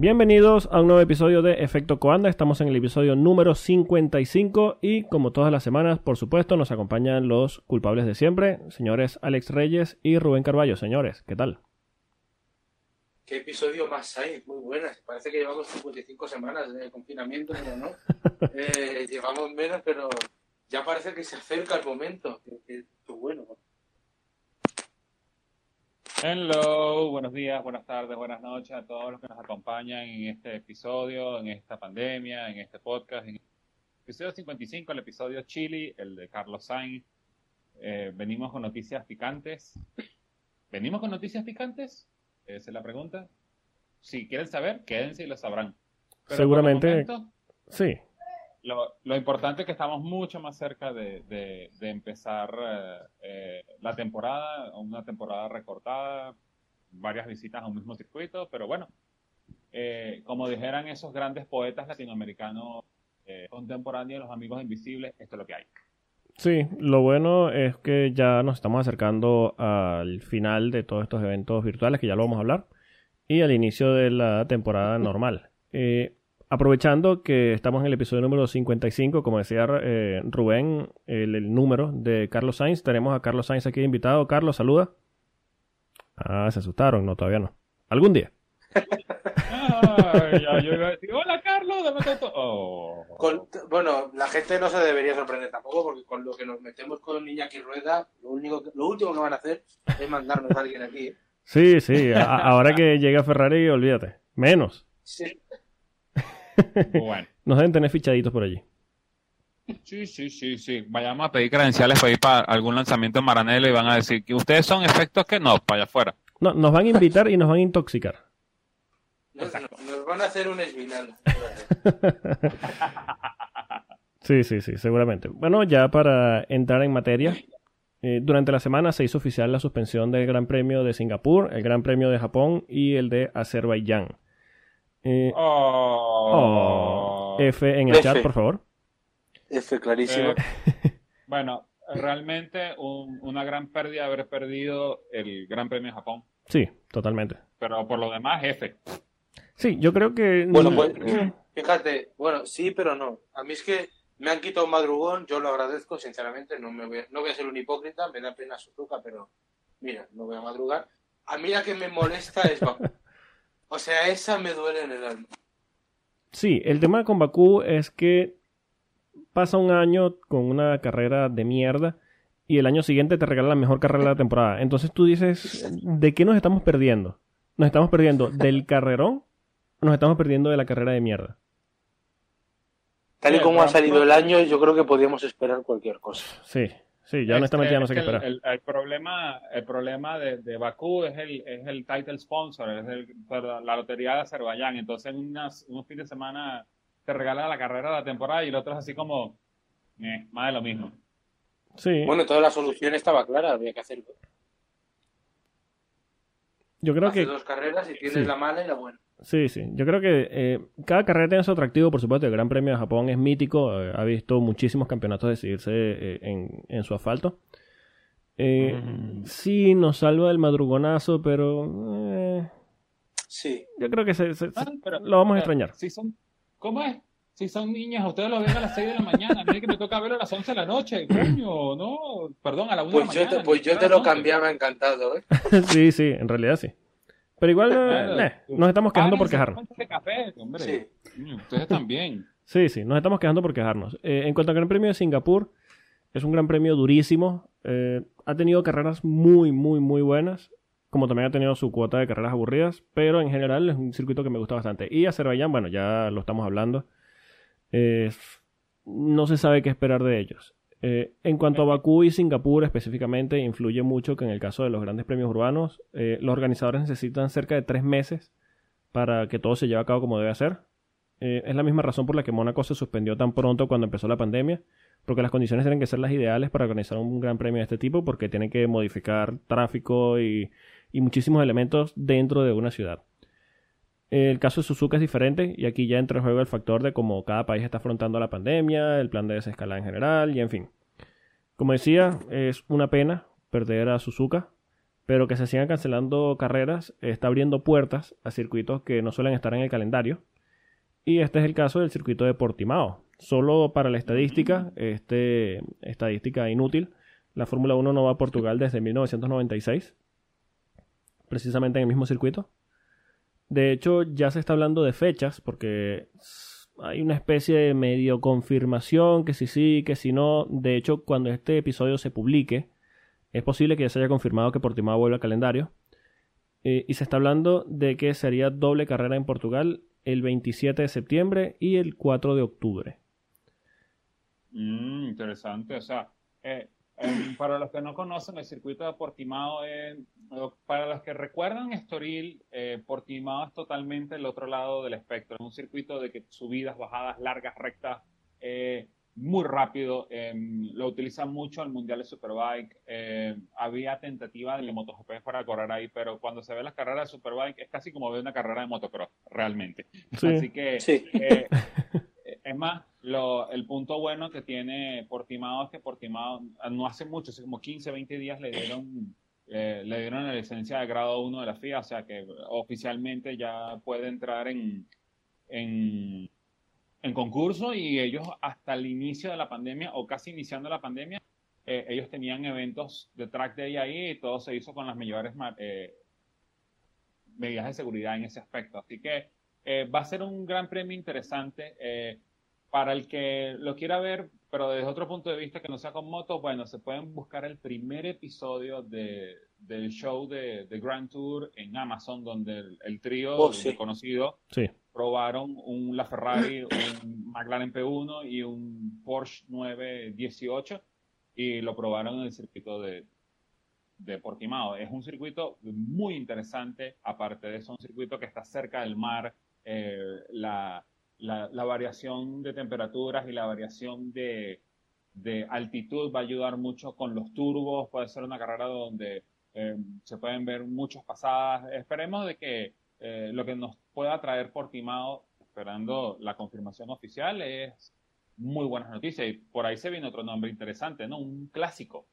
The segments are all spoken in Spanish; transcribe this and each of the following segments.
Bienvenidos a un nuevo episodio de Efecto Coanda. Estamos en el episodio número 55 y como todas las semanas, por supuesto, nos acompañan los culpables de siempre, señores Alex Reyes y Rubén Carballo. Señores, ¿qué tal? ¿Qué episodio más hay? Muy buenas. Parece que llevamos 55 semanas de confinamiento, pero no. Eh, llevamos menos, pero ya parece que se acerca el momento. Qué bueno. Hello, buenos días, buenas tardes, buenas noches a todos los que nos acompañan en este episodio, en esta pandemia, en este podcast. En el episodio 55, el episodio Chile, el de Carlos Sainz. Eh, venimos con noticias picantes. ¿Venimos con noticias picantes? Esa es la pregunta. Si quieren saber, quédense y lo sabrán. Seguramente. sí. Lo, importante es que estamos mucho más cerca de, empezar eh, eh, la temporada, una temporada recortada, varias visitas a un mismo circuito, pero bueno, eh, como dijeran esos grandes poetas latinoamericanos contemporáneos, los amigos invisibles, esto es lo que hay. Sí, lo bueno es que ya nos estamos acercando al final de todos estos eventos virtuales, que ya lo vamos a hablar, y al inicio de la temporada normal. Aprovechando que estamos en el episodio número 55, como decía eh, Rubén, el, número de Carlos Sainz, tenemos a Carlos Sainz aquí invitado. Carlos, saluda. Ah, se asustaron, no, todavía no. ¿Algún día? yo iba a decir, hola Carlos, oh. bueno, la gente no se debería sorprender tampoco porque con lo que nos metemos con Iñaki Rueda, lo, único lo último que van a hacer es mandarnos a alguien aquí. ¿eh? Sí, sí, ahora que llega Ferrari, olvídate. Menos. Sí. bueno. Nos deben tener fichaditos por allí. Sí, sí, sí, sí. Vayamos a pedir credenciales para ir para algún lanzamiento en Maranelo y van a decir que ustedes son efectos que no, para allá afuera. No, nos van a invitar y nos van a intoxicar. Nos, van a hacer un esvinal. sí, sí, sí, seguramente. Bueno, ya para entrar en materia, eh, durante la semana se hizo oficial la suspensión del Gran Premio de Singapur, el Gran Premio de Japón y el de Azerbaiyán. Eh, oh. F en el chat, por favor. F, clarísimo. Eh, bueno, realmente una gran pérdida haber perdido el Gran Premio de Japón. Sí, totalmente. Pero por lo demás, F. Sí, yo creo que... Bueno, pues, fíjate, bueno, sí, pero no. A mí es que me han quitado un madrugón, yo lo agradezco, sinceramente, no, me voy, no voy a ser un hipócrita, me da pena su truca, pero mira, no voy a madrugar. A mí la que me molesta es O sea, esa me duele en el alma. Sí, el tema con Bakú es que pasa un año con una carrera de mierda y el año siguiente te regala la mejor carrera de la temporada. Entonces tú dices, ¿de qué nos estamos perdiendo? ¿Nos estamos perdiendo del carrerón o nos estamos perdiendo de la carrera de mierda? Tal y como ha salido el año, yo creo que podíamos esperar cualquier cosa. Sí, Sí, ya honestamente ya no sé qué esperar. El, problema, el problema de, de Bakú es el, es el title sponsor, es el, la lotería de Azerbaiyán. Entonces, en unas, un fin de semana te regala la carrera de la temporada y el otro es así como, eh, más de lo mismo. Sí. Bueno, toda la solución estaba clara, había que hacerlo. Yo creo que. dos carreras y tienes la mala y la buena. Sí, sí. Yo creo que eh, cada carrera tiene su atractivo, por supuesto. El Gran Premio de Japón es mítico. Eh, ha visto muchísimos campeonatos decidirse eh, en, en, su asfalto. Sí, nos salva del madrugonazo, pero... sí. Yo creo que se, ah, lo vamos a extrañar. Si son, ¿Cómo es? Si son niñas, ustedes lo ven a las 6 de la mañana. A mí que me toca verlo a las 11 de la noche. Coño, no. Perdón, a la 1 pues de la mañana. Te, pues yo te lo cambiaba encantado, ¿eh? sí, sí, en realidad sí. Pero igual eh, nos estamos quejando por quejarnos. Sí. Ustedes también. Sí, sí, nos estamos quejando por quejarnos. Eh, en cuanto al Gran Premio de Singapur, es un gran premio durísimo. Eh, ha tenido carreras muy, muy, muy buenas. Como también ha tenido su cuota de carreras aburridas. Pero en general es un circuito que me gusta bastante. Y Azerbaiyán, bueno, ya lo estamos hablando. no se sabe qué esperar de ellos. Eh, en cuanto a Bakú y Singapur específicamente, influye mucho que en el caso de los grandes premios urbanos, eh, los organizadores necesitan cerca de tres meses para que todo se lleve a cabo como debe ser. Eh, es la misma razón por la que Mónaco se suspendió tan pronto cuando empezó la pandemia, porque las condiciones tienen que ser las ideales para organizar un gran premio de este tipo, porque tienen que modificar tráfico y muchísimos elementos dentro de una ciudad. El caso de Suzuka es diferente y aquí ya entra en juego el factor de cómo cada país está afrontando la pandemia, el plan de desescalada en general y en fin. Como decía, es una pena perder a Suzuka, pero que se sigan cancelando carreras está abriendo puertas a circuitos que no suelen estar en el calendario. Y este es el caso del circuito de Portimao. Solo para la estadística, este, estadística inútil, la Fórmula 1 no va a Portugal desde 1996, precisamente en el mismo circuito. De hecho, ya se está hablando de fechas, porque hay una especie de medio confirmación que si sí, que si no. De hecho, cuando este episodio se publique, es posible que ya se haya confirmado que Portimao vuelve al calendario. Eh, y se está hablando de que sería doble carrera en Portugal el 27 de septiembre y el 4 de octubre. Mm, interesante, o sea, eh, em, para los que no conocen el circuito de Portimao, para los que recuerdan Estoril, eh, Portimao es totalmente el otro lado del espectro, es un circuito de que subidas, bajadas, largas, rectas, eh, muy rápido, em, lo utilizan mucho el Mundial de Superbike, había tentativa de MotoGP para correr ahí, pero cuando se ve las carreras de Superbike es casi como ver una carrera de motocross, realmente. Así que... Sí. Es más, el punto bueno que tiene Portimao es que Portimao no hace mucho, hace como 15, 20 días le dieron, eh, le dieron la licencia de grado 1 de la FIA, o sea que oficialmente ya puede entrar en, en, concurso y ellos hasta el inicio de la pandemia o casi iniciando la pandemia, eh, ellos tenían eventos de track day ahí y todo se hizo con las mejores eh, medidas de seguridad en ese aspecto. Así que va a ser un gran premio interesante para el que lo quiera ver, pero desde otro punto de vista que no sea con motos, bueno, se pueden buscar el primer episodio de, del show de, de, Grand Tour en Amazon, donde el, trío oh, conocido probaron un LaFerrari, un McLaren P1 y un Porsche 918 y lo probaron en el circuito de, de Portimao. Es un circuito muy interesante, aparte de eso, un circuito que está cerca del mar, eh, la la, variación de temperaturas y la variación de, altitud va a ayudar mucho con los turbos. Puede ser una carrera donde eh, se pueden ver muchas pasadas. Esperemos de que eh, lo que nos pueda traer Portimao, esperando la confirmación oficial, es muy buenas noticias. Y por ahí se viene otro nombre interesante, ¿no? Un clásico.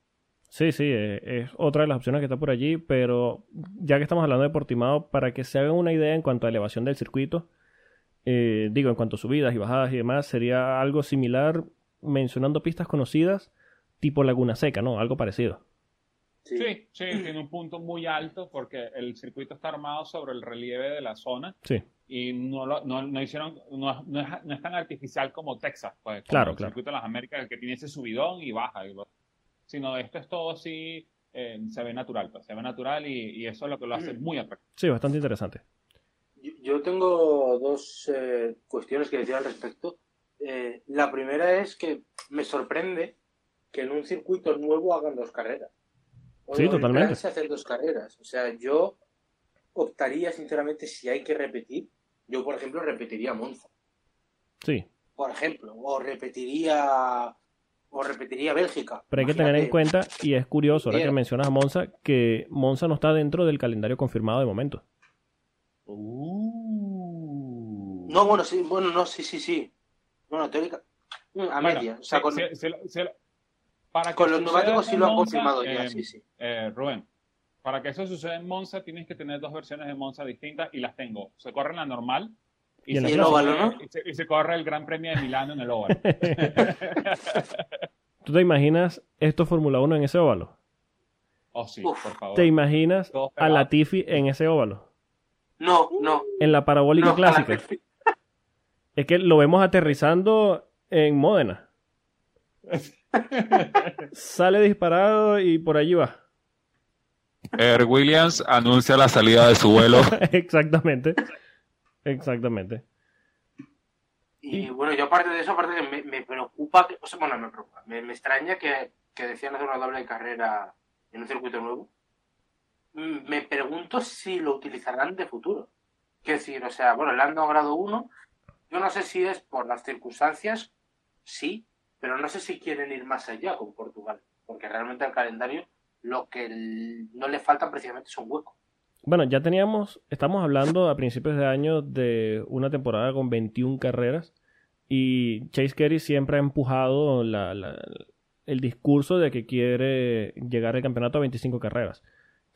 Sí, sí, eh, es otra de las opciones que está por allí, pero ya que estamos hablando de Portimao, para que se hagan una idea en cuanto a elevación del circuito, eh, digo, en cuanto a subidas y bajadas y demás, sería algo similar mencionando pistas conocidas tipo Laguna Seca, ¿no? Algo parecido. Sí. sí, tiene un punto muy alto porque el circuito está armado sobre el relieve de la zona. Sí. Y no, no, hicieron, no, es, tan artificial como Texas, pues. claro, el claro. circuito de las Américas, que tiene ese subidón y baja. sino esto es todo así, eh, se ve natural, pues, se ve natural y, y, eso es lo que lo hace mm. muy atractivo. Sí, bastante interesante. Yo tengo dos eh, cuestiones que decir al respecto. Eh, la primera es que me sorprende que en un circuito nuevo hagan dos carreras. sí, totalmente. Se hacen dos carreras. O sea, yo optaría, sinceramente, si hay que repetir, yo, por ejemplo, repetiría Monza. Sí. Por ejemplo, o repetiría o repetiría Bélgica. Pero hay que tener en cuenta, y es curioso, ahora que mencionas a Monza, que Monza no está dentro del calendario confirmado de momento. Uh. No, bueno, sí, bueno, no, sí, sí, sí. Bueno, teórica. Mm, a media. O sea, con, para con los neumáticos sí lo han confirmado ya, eh, sí, sí. Eh, Rubén, para que eso suceda en Monza tienes que tener dos versiones de Monza distintas y las tengo. Se corre en la normal y, se, el óvalo, ¿no? Y se, corre el Gran Premio de Milano en el óvalo. ¿Tú te imaginas esto Fórmula 1 en ese óvalo? Oh, sí, por favor. ¿Te imaginas a Latifi en ese óvalo? No, no. En la parabólica clásica. Es que lo vemos aterrizando en Módena. Sale disparado y por allí va. Air Williams anuncia la salida de su vuelo. Exactamente. Exactamente. Y bueno, yo aparte de eso, aparte que me, preocupa, o sea, bueno, me preocupa, me, extraña que, que decían hacer una doble carrera en un circuito nuevo me pregunto si lo utilizarán de futuro. Quiero decir, o sea, bueno, le han dado grado 1. Yo no sé si es por las circunstancias, sí, pero no sé si quieren ir más allá con Portugal, porque realmente al calendario lo que no le falta precisamente es un hueco. Bueno, ya teníamos, estamos hablando a principios de año de una temporada con 21 carreras y Chase Carey siempre ha empujado el discurso de que quiere llegar al campeonato a 25 carreras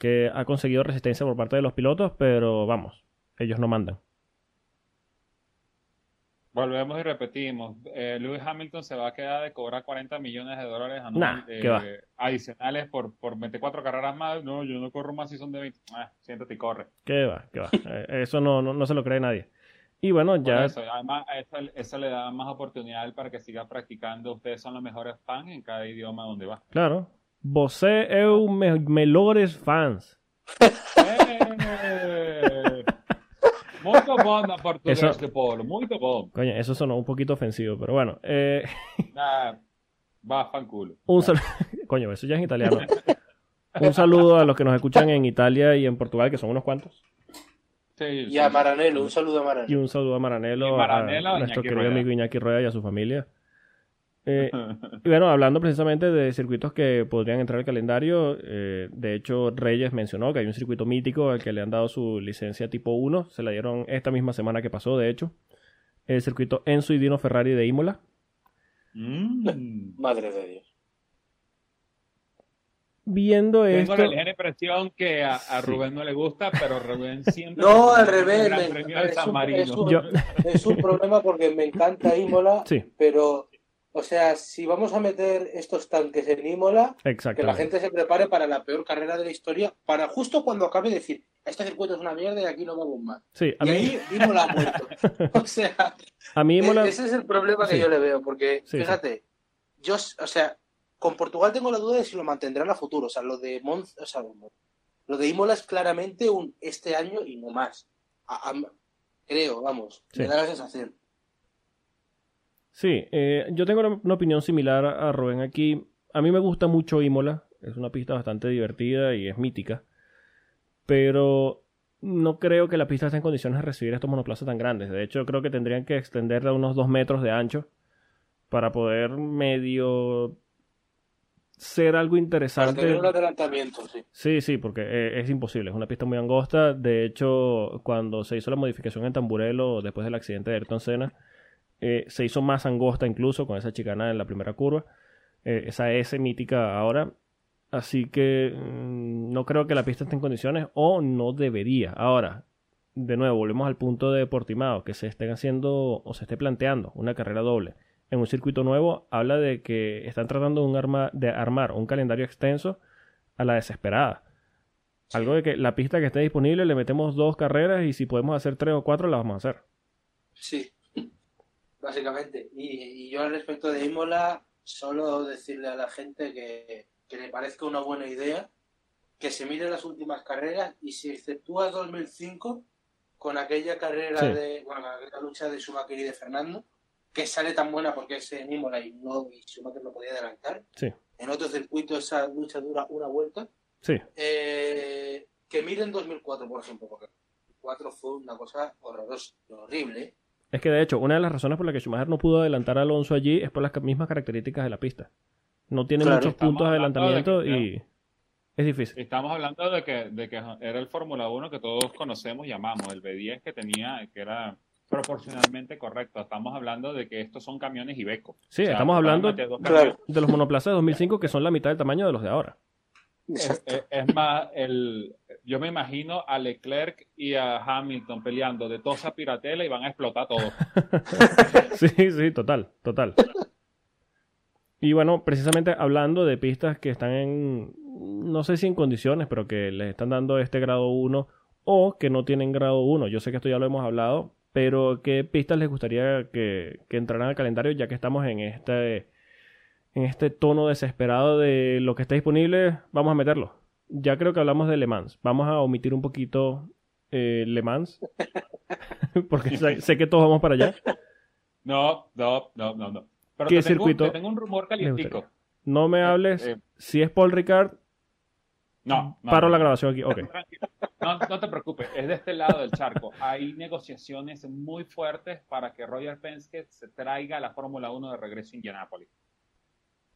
que ha conseguido resistencia por parte de los pilotos, pero vamos, ellos no mandan. Volvemos y repetimos. Eh, Lewis Hamilton se va a quedar de cobrar 40 millones de dólares anuales, eh, adicionales por, por 24 carreras más. No, yo no corro más si son de 20. Ah, siéntate y corre. ¿Qué va? ¿Qué va? Eh, Eso no, no, no se lo cree nadie. Y bueno, Por ya eso, además, eso, eso le da más oportunidad para que siga practicando. Ustedes son los mejores fans en cada idioma donde va. Claro. Você é o me melhores fans. Eh, Muito bom na português Eso- de Polo, muito bom. Coño, eso sonó un poquito ofensivo, pero bueno. eh, Ah, va, fanculo. un saludo. Coño, eso ya es en italiano. Un saludo a los que nos escuchan en Italia y en Portugal, que son unos cuantos. Sí, Y sí. a Maranelo, un saludo a Y Maranelo. un saludo a Maranelo, Y Maranelo, a a nuestro Iñaki querido Rueda. amigo Iñaki Rueda y a su familia. Eh, y bueno, hablando precisamente de circuitos que podrían entrar al calendario, eh, de hecho Reyes mencionó que hay un circuito mítico al que le han dado su licencia tipo 1, se la dieron esta misma semana que pasó, de hecho, el circuito Enzo y Dino Ferrari de Imola. Mm. Madre de Dios. Viendo Tengo esto, la ligera impresión que a, a Sí. Rubén no le gusta, pero Rubén siempre. No, al revés. me- es, un, Marino. es un- Yo- es un problema porque me encanta Imola, sí, pero, o sea, si vamos a meter estos tanques en Imola, que la gente se prepare para la peor carrera de la historia, para justo cuando acabe decir, este circuito es una mierda y aquí no vamos más. Sí, a Y mí, ahí Imola ha muerto. O sea, a mí Imola, e- ese es el problema que Sí. yo le veo, porque Sí, fíjate, yo, o sea, con Portugal tengo la duda de si lo mantendrán a futuro. O sea, lo de Mon, o sea, lo de Imola es claramente un este año y no más. A- a- creo, vamos, me da la sensación. Sí, eh, yo tengo una, una opinión similar a, Rubén aquí. A mí me gusta mucho Imola, es una pista bastante divertida y es mítica, pero no creo que la pista esté en condiciones de recibir estos monoplazas tan grandes. De hecho, creo que tendrían que extenderla a unos dos metros de ancho para poder medio ser algo Para interesante. tener un adelantamiento, sí. Sí, sí, porque eh, es imposible, es una pista muy angosta. De hecho, cuando se hizo la modificación en Tamburello después del accidente de Ayrton Senna, eh, se hizo más angosta incluso con esa chicana en la primera curva, eh, esa S mítica ahora. Así que mm, no creo que la pista esté en condiciones o no debería. Ahora, de nuevo, volvemos al punto de Portimao, que se estén haciendo o se esté planteando una carrera doble en un circuito nuevo, habla de que están tratando de, un arma- de armar un calendario extenso a la desesperada. Algo de que la pista que esté disponible le metemos dos carreras y si podemos hacer tres o cuatro, las vamos a hacer. Sí, básicamente. Y, y yo al respecto de Imola, solo decirle a la gente que, que le parezca una buena idea que se mire las últimas carreras y si exceptúa 2005 con aquella carrera Sí. de, bueno, la lucha de Schumacher y de Fernando, que sale tan buena porque es en Imola y, no, y Schumacher no podía adelantar. Sí. En otro circuito esa lucha dura una vuelta. Sí, Eh, que miren 2004, por ejemplo, porque 2004 fue una cosa horrorosa, horrible. Es que de hecho, una de las razones por las que Schumacher no pudo adelantar a Alonso allí es por las mismas características de la pista. No tiene Claro, muchos puntos de de adelantamiento que- y es difícil. Estamos hablando de que, de que era el Fórmula 1 que todos conocemos y amamos, el B10 que tenía, que era proporcionalmente correcto. Estamos hablando de que estos son camiones Iveco. Sí, O sea, estamos hablando meter dos Claro. camiones. de los monoplazas de 2005 que son la mitad del tamaño de los de ahora. Es, es- es más, el, yo me imagino a Leclerc y a Hamilton peleando de tosa piratela y van a explotar todo. Sí, sí, total, total. Y bueno, precisamente hablando de pistas que están en, no sé si en condiciones, pero que les están dando este grado 1 o que no tienen grado 1. Yo sé que esto ya lo hemos hablado, pero ¿qué pistas les gustaría que, que entraran al calendario ya que estamos en este, en este tono desesperado de lo que está disponible? Vamos a meterlo. Ya creo que hablamos de Le Mans. Vamos a omitir un poquito eh, Le Mans, porque sé, sé que todos vamos para allá. No, no, no, no, no. Pero ¿Qué te tengo, circuito te tengo un rumor calientico. No me hables. eh. si es Paul Ricard, No, no, paro no, la grabación aquí. Ok. Tranquilo. No, no te preocupes, es de este lado del charco. Hay negociaciones muy fuertes para que Roger Penske se traiga a la Fórmula 1 de regreso a Indianápolis.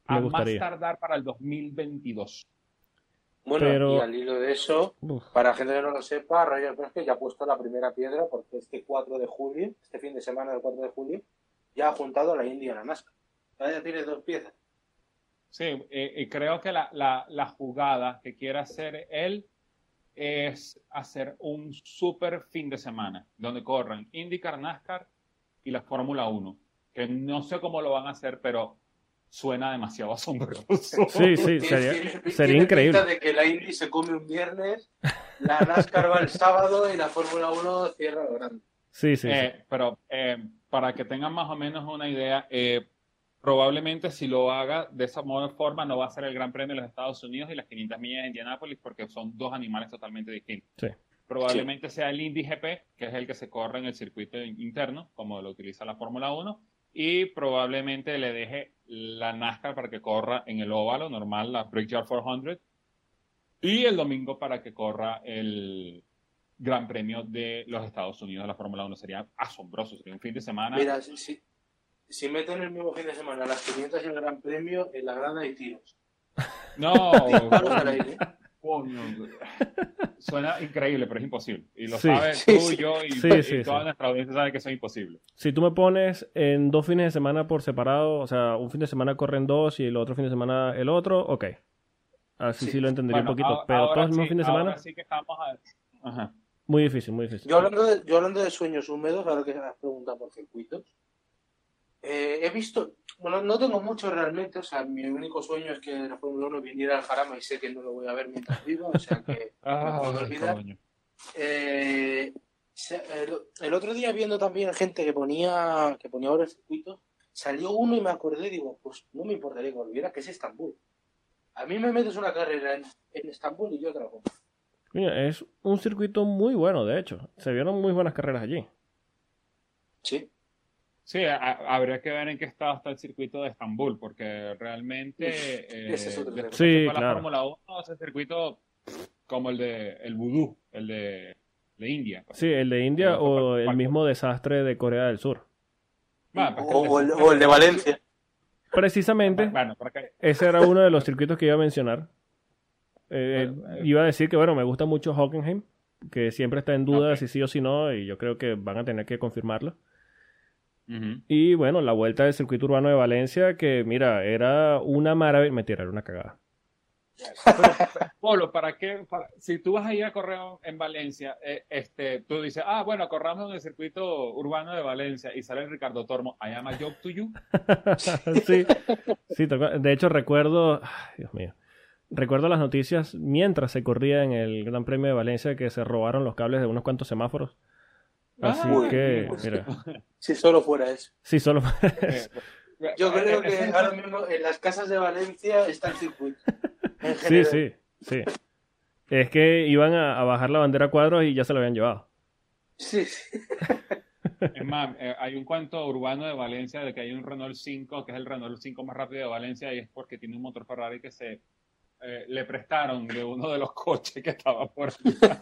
Me A gustaría. más tardar para el 2022. Bueno, Pero- y al hilo de eso, Uf, para la gente que no lo sepa, Roger Penske ya ha puesto la primera piedra porque este 4 de julio, este fin de semana del 4 de julio, ya ha juntado a la India y a la NASCAR. Ya ya tiene dos piezas. Sí, eh, y creo que la, la, la jugada que quiere hacer él es hacer un super fin de semana donde corran IndyCar, NASCAR y la Fórmula 1. Que no sé cómo lo van a hacer, pero suena demasiado asombroso. Sí, sí, sería, Tiene- sería increíble. de que la Indy se come un viernes, la NASCAR va el sábado y la Fórmula 1 cierra lo grande. Sí, sí, sí. Eh, pero eh, para que tengan más o menos una idea, eh, probablemente si lo haga de esa modo- forma no va a ser el Gran Premio de los Estados Unidos y las 500 millas de Indianápolis porque son dos animales totalmente distintos. Sí. Probablemente sea el Indy GP, que es el que se corre en el circuito interno, como lo utiliza la Fórmula 1, y probablemente le deje la NASCAR para que corra en el óvalo normal, la Brickyard 400, y el domingo para que corra el Gran Premio de los Estados Unidos de la Fórmula 1. Sería asombroso, sería un fin de semana. Mira, si, si, si meten el mismo fin de semana las 500 y el Gran Premio, en la grada hay tiros. No, aire. Coño. Suena increíble, pero es imposible. Y lo Sí. sabes tú, sí. yo y, Sí, y sí, toda sí. nuestra audiencia sabe que eso es imposible. Si tú me pones en dos fines de semana por separado, o sea, un fin de semana corren dos y el otro fin de semana el otro, ok. Así sí, Sí. lo entendería Bueno, un poquito. ahora- pero todos el mismo sí- fin de ahora semana, sí que estamos a- Ajá. muy difícil, muy difícil. Yo hablando, de, yo hablando de sueños húmedos, ahora que has preguntado por circuitos, eh, he visto, bueno, no tengo mucho realmente, o sea, mi único sueño es que la Fórmula 1 viniera al Jarama y sé que no lo voy a ver mientras viva, o sea que Ah, puedo olvidar. Eh, el, el otro día viendo también gente que ponía que ponía ahora el circuito, salió uno y me acordé, digo, pues no me importaría que volviera, que es Estambul. A mí me metes una carrera en, en Estambul y yo te la compro. Mira, es un circuito muy bueno, de hecho. Se vieron muy buenas carreras allí. Sí. Sí, a- habría que ver en qué estado está el circuito de Estambul, porque realmente eh, Ese es después Sí, fue la claro. Fórmula 1, ese circuito como el de el vudú, el de, de India. pues. Sí, el de India o el cual- mismo desastre de Corea del Sur. Bueno, pues o, o el, de- o el de Valencia. Precisamente, Bueno, para que- ese era uno de los circuitos que iba a mencionar. Eh, Bueno, eh. iba a decir que, bueno, me gusta mucho Hockenheim, que siempre está en duda si sí o si no, y yo creo que van a tener que confirmarlo. Y bueno, la vuelta del circuito urbano de Valencia, que mira, era una maravilla. Mentira, era una cagada. Polo, ¿para qué? Para- si tú vas a ir a correr en Valencia, eh, este, tú dices, ah, bueno, corramos en el circuito urbano de Valencia y sale Ricardo Tormo, I am a joke to you. sí, sí, de hecho recuerdo, ay, Dios mío, recuerdo las noticias mientras se corría en el Gran Premio de Valencia que se robaron los cables de unos cuantos semáforos. Así Ah, que, pues, mira, Si solo fuera eso. sí, solo Eh, Yo creo que ahora mismo en las casas de Valencia está el circuito. En sí, general. sí, sí. Es que iban a, a bajar la bandera a cuadros y ya se lo habían llevado. Sí, sí. Es más, eh, hay un cuento urbano de Valencia de que hay un Renault 5, que es el Renault 5 más rápido de Valencia, y es porque tiene un motor Ferrari que se eh, le prestaron de uno de los coches que estaba por allá.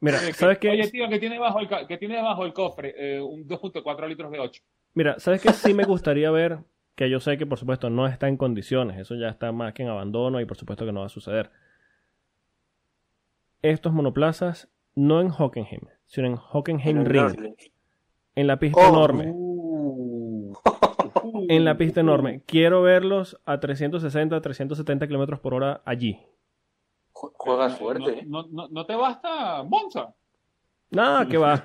Mira, ¿sabes qué? Oye, tío, que tiene bajo el, que tiene bajo el cofre eh, un 2.4 litros de 8. Mira, ¿sabes qué sí me gustaría ver? Que yo sé que por supuesto no está en condiciones, eso ya está más que en abandono y por supuesto que no va a suceder. Estos monoplazas no en Hockenheim, sino en Hockenheim Ring, en la pista Oh. enorme, en la pista enorme. Quiero verlos a 360, 370 kilómetros por hora allí. Ju- Juegas fuerte, no, ¿eh? no, no, no te basta Monza. Nada, que va.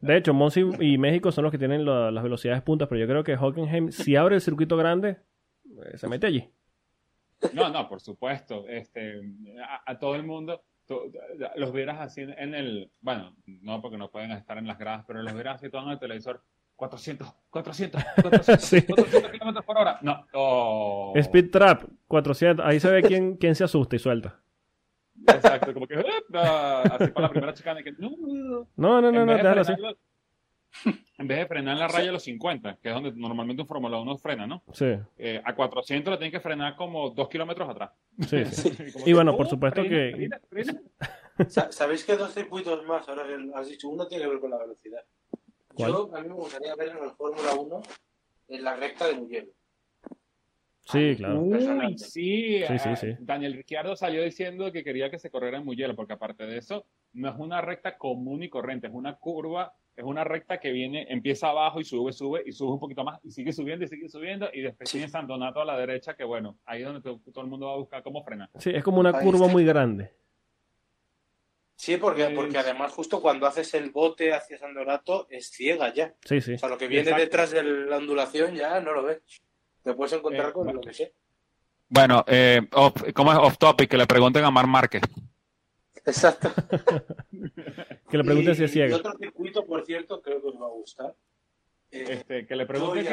De hecho, Monza y México son los que tienen la- las velocidades puntas, pero yo creo que Hockenheim, si abre el circuito grande, eh, se mete allí. No, no, por supuesto. Este, a, a todo el mundo, to- los vieras así en, en el, bueno, no porque no pueden estar en las gradas, pero los vieras así todo en el televisor. 400, 400, 400, Sí. 400 kilómetros por hora. No. Oh. Speed Trap, 400. Ahí se ve quién, quién se asusta y suelta. Exacto, como que, así con la primera chicana que, no, no, No, no, no, en no, vez de déjalo así. En vez de frenar en la raya a los 50, que es donde normalmente un Fórmula 1 frena, ¿no? Sí, Eh, a 400 le tienen que frenar como dos kilómetros atrás. sí, sí. Y bueno, por oh, supuesto frena, que- frena, frena. Sa- ¿Sabéis que dos circuitos más? Ahora que has dicho, uno tiene que ver con la velocidad. Yo, a mí me gustaría ver en la Fórmula 1 en la recta de Mugello. Sí, claro. Uy, sí, Sí, sí, ah, sí. Daniel Ricciardo salió diciendo que quería que se corriera en Mugello, porque aparte de eso, no es una recta común y corriente, es una curva, es una recta que viene, empieza abajo y sube, sube y sube un poquito más y sigue subiendo y sigue subiendo y después Sí. tiene San Donato a la derecha, que bueno, ahí es donde to- todo el mundo va a buscar cómo frenar. Sí, es como una Ahí curva está. muy grande. Sí, porque, porque además justo cuando haces el bote hacia San Donato es ciega ya. Sí, sí. O sea, lo que viene Exacto. detrás de la ondulación ya no lo ves. Te puedes encontrar Eh, con bueno. lo que sea. Bueno, eh, off- ¿cómo es off topic? Que le pregunten a Mar Márquez. Exacto. Que le pregunten Y- si es Y ciega. otro circuito, por cierto, creo que os va a gustar. Eh, Este, que le pregunten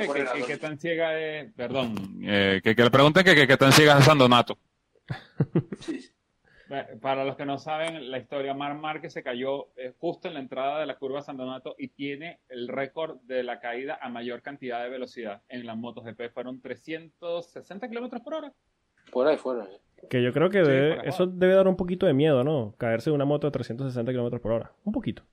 que, tan ciega es, perdón, eh, que, que le pregunten que, que, que tan ciega es San Donato. sí. Para los que no saben, la historia, Mar Márquez se cayó eh, justo en la entrada de la curva San Donato y tiene el récord de la caída a mayor cantidad de velocidad en las motos GP. Fueron 360 kilómetros por hora. Por ahí fuera. eh. Que yo creo que Sí, debe- eso debe dar un poquito de miedo, ¿no? Caerse de una moto a 360 kilómetros por hora. Un poquito.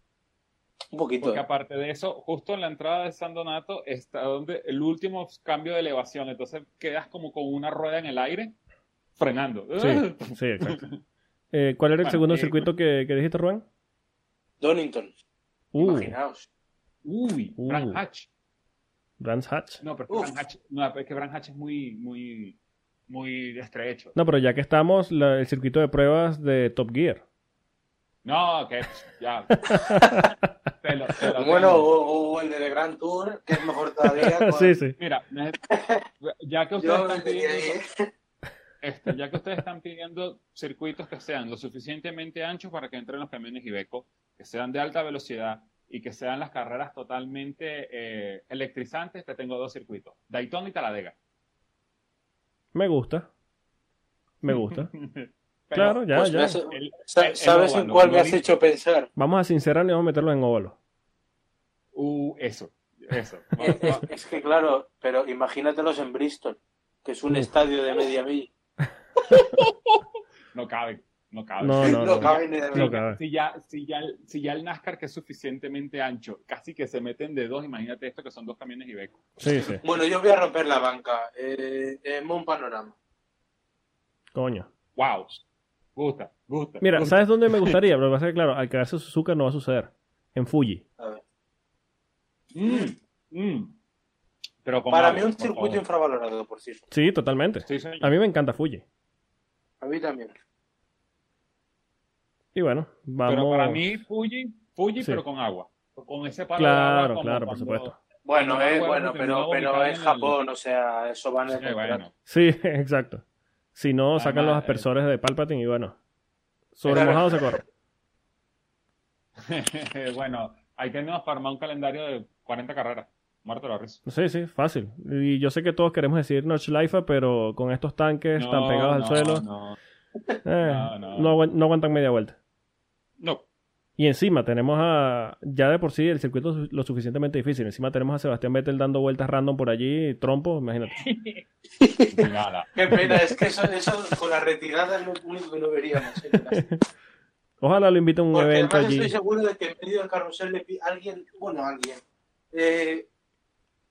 Un poquito. Porque aparte de eso, justo en la entrada de San Donato está donde el último cambio de elevación. Entonces quedas como con una rueda en el aire frenando. Sí, sí, exacto. Eh, ¿Cuál era el Bueno, segundo eh, circuito que, que dijiste, Rubén? Donington. Uh, Imaginaos. Uy, Uh. Brands Hatch. Brands Hatch. No, pero es que Uf. Brands Hatch, no, es que Brands Hatch es muy, muy, muy estrecho. No, pero ya que estamos, la- el circuito de pruebas de Top Gear. No, que ya. Te lo- te lo Bueno, o, o el de The Grand Tour, que es mejor todavía. con- sí, sí. Mira, ya que ustedes Yo están pidiendo. Este, ya que ustedes están pidiendo circuitos que sean lo suficientemente anchos para que entren los camiones Iveco, que sean de alta velocidad y que sean las carreras totalmente eh, electrizantes, te tengo dos circuitos, Daytona y Talladega. Me gusta. Me gusta. Pero, Claro, ya, Pues ya. hace- el- el ¿Sabes en cuál me has hecho pensar? Vamos a sincerarlo y vamos a meterlo en óvalo. Uh, eso, eso. Es que claro, pero imagínatelos en Bristol, que es un estadio de media milla. No cabe, no cabe. No, no, No no. cabe ni de No verdad. cabe. Si ya, si, ya, el- si ya el NASCAR que es suficientemente ancho, casi que se meten de dos, imagínate esto que son dos camiones Iveco. Sí, sí. Bueno, yo voy a romper la banca. Eh, eh, Mon Panorama. Coño. Wow. Gusta, gusta. Mira, gusta. ¿sabes dónde me gustaría? Pero lo que pasa es que, claro, al caerse Suzuka no va a suceder. En Fuji. A ver. Mm, mm. Pero Para mí un circuito favor. infravalorado, por cierto. Sí, totalmente. Sí, señor. A mí me encanta Fuji. A mí también. Y bueno, vamos. Pero para mí, Fuji, Fuji, Sí. pero con agua. Con ese palo de agua Claro, como claro, por cuando- supuesto. Bueno, eh, acuerdo bueno, pero, pero es en el- Japón, o sea, eso van a Sí, bueno. Sí, exacto. Si no, sacan los aspersores de Palpatine y bueno. Sobre Claro. mojado se corre. bueno, ahí tenemos para armar un calendario de 40 carreras. Muerto la risa. Sí, sí, fácil. Y yo sé que todos queremos decir Notch Life, pero con estos tanques tan No, pegados al no, suelo, No, eh, no, no. no. aguan- no aguantan media vuelta. no. Y encima tenemos a. Ya de por sí el circuito es lo suficientemente difícil. Encima tenemos a Sebastián Vettel dando vueltas random por allí, trompo, imagínate. Nada. Qué pena, es que eso, eso con la retirada es lo único que no veríamos. eh. Ojalá lo inviten a un Porque evento además allí. estoy seguro de que en medio del carrusel le alguien, bueno, alguien, eh,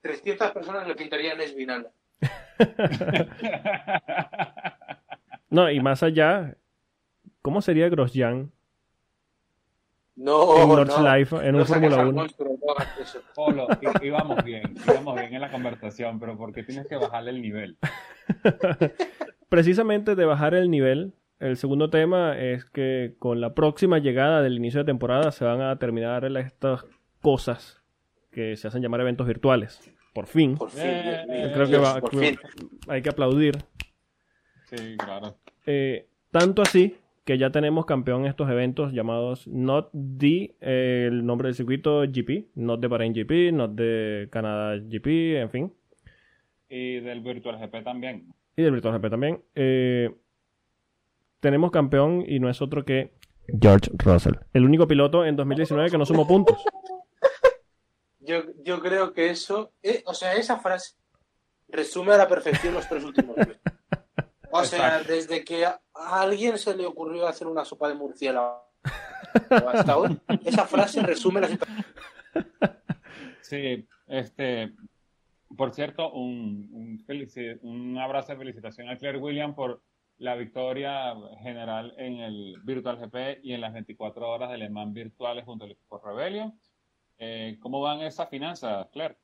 300 personas le pintarían Esvinala. No, y más allá, ¿cómo sería Grosjean No, en Notch no. Life en un No Fórmula al 1? monstruo, no eso. Polo, íbamos bien, íbamos bien en la conversación, pero ¿por qué tienes que bajarle el nivel? Precisamente de bajar el nivel, el segundo tema es que con la próxima llegada del inicio de temporada se van a terminar estas cosas que se hacen llamar eventos virtuales. Por fin. Por fin, Eh, Creo que va- por que- fin. Hay que aplaudir. Sí, claro. Eh, tanto así que ya tenemos campeón en estos eventos llamados Not the, eh, el nombre del circuito GP, Not de Bahrain GP, Not de Canadá GP, en fin. Y del Virtual GP también. Y del Virtual GP también. Eh, tenemos campeón y no es otro que George Russell. El único piloto en 2019 que no sumó puntos. Yo, yo creo que eso, eh, o sea, esa frase resume a la perfección los tres últimos meses. O sea, desde que a alguien se le ocurrió hacer una sopa de murciélago hasta hoy, esa frase resume la situación. Sí, este, por cierto, un, un, felici- un abrazo de felicitación a Claire William por la victoria general en el Virtual GP y en las 24 horas de Le Mans virtuales junto al equipo Rebellion. Eh, ¿Cómo van esas finanzas, Claire?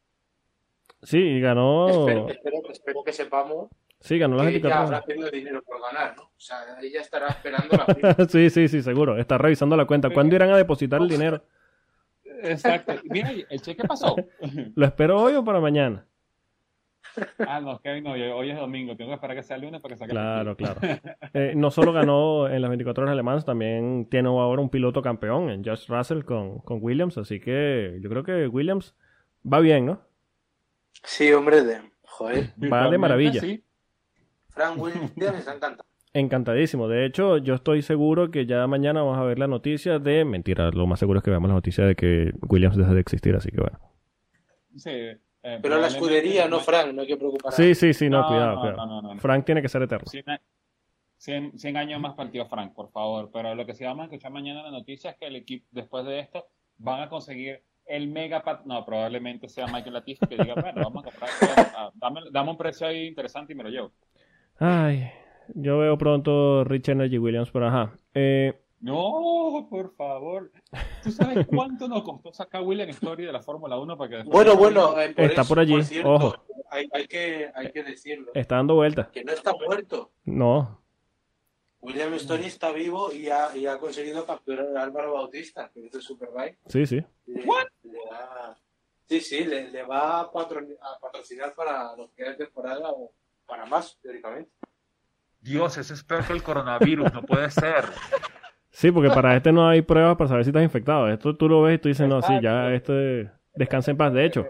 Sí, ganó. Espero, espero- espero que sepamos Sí, ganó 24 ella horas. habrá pedido dinero por ganar, ¿no? O sea, ella estará esperando la sí, sí, sí, seguro. Está revisando la cuenta. ¿Cuándo irán a depositar el dinero? Exacto. Mira, ¿el cheque pasó? ¿Lo espero hoy o para mañana? Ah, no, Kevin, no, hoy es domingo. Tengo que esperar que sea lunes para que saque el Claro, claro. Eh, no solo ganó en las 24 horas alemanas, también tiene ahora un piloto campeón en Josh Russell con, con Williams. Así que yo creo que Williams va bien, ¿no? Sí, hombre, de... Joder. Va de maravilla. sí. Frank Williams me está encantando. Encantadísimo. De hecho, yo estoy seguro que ya mañana vamos a ver la noticia de. Mentira, lo más seguro es que veamos la noticia de que Williams deja de existir, así que bueno. Sí, eh, Pero la escudería, no Frank, no hay que preocuparse. Sí, sí, sí, no, No, cuidado, no, cuidado. no, no, no. Frank tiene que ser eterno. 100, a- 100 100 años más partido Frank, por favor. Pero lo que sí vamos a escuchar mañana en la noticia es que el equipo, después de esto, van a conseguir el mega pat- No, probablemente sea Michael Latifi que diga, bueno, vamos a comprar. ah, dame, dame un precio ahí interesante y me lo llevo. Ay, yo veo pronto Rich Energy Williams, pero ajá. Eh, No, por favor. ¿Tú sabes cuánto nos costó sacar a William Story de la Fórmula 1 para que después- Bueno, bueno, eh, por Está eso, por allí, cierto, ojo. Hay, hay que, hay que decirlo. está dando vueltas. Que no está muerto. No, William Story está vivo y ha, y ha conseguido capturar a Álvaro Bautista, que es de Superbike. sí, sí. Le, le da- sí, sí, le, le va a, patro- a patrocinar para lo que de temporada o para más, teóricamente. Dios, eso es peor que el coronavirus, no puede ser. Sí, porque para este no hay pruebas para saber si estás infectado. Esto tú lo ves y tú dices, no, sí, ya este descansa en paz. De hecho,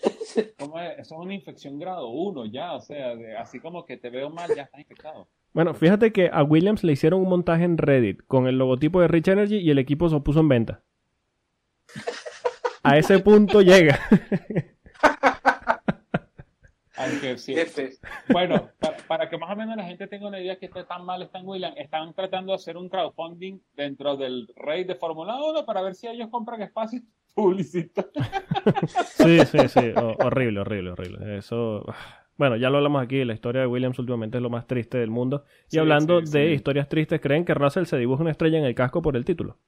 ¿Cómo es? Eso es una infección grado 1 ya, o sea, de- así como que te veo mal, ya estás infectado. bueno, fíjate que a Williams le hicieron un montaje en Reddit con el logotipo de Rich Energy y el equipo se puso en venta. A ese punto llega. Aunque sí. Bueno, para, para que más o menos la gente tenga una idea que esté tan mal Stan William, están tratando de hacer un crowdfunding dentro del rey de Fórmula 1 para ver si ellos compran espacios publicitarios. Sí, sí, sí. ho- horrible, horrible, horrible. Eso. Bueno, ya lo hablamos aquí. La historia de Williams últimamente es lo más triste del mundo. Y Sí, hablando sí, de sí. historias tristes, ¿creen que Russell se dibuja una estrella en el casco por el título?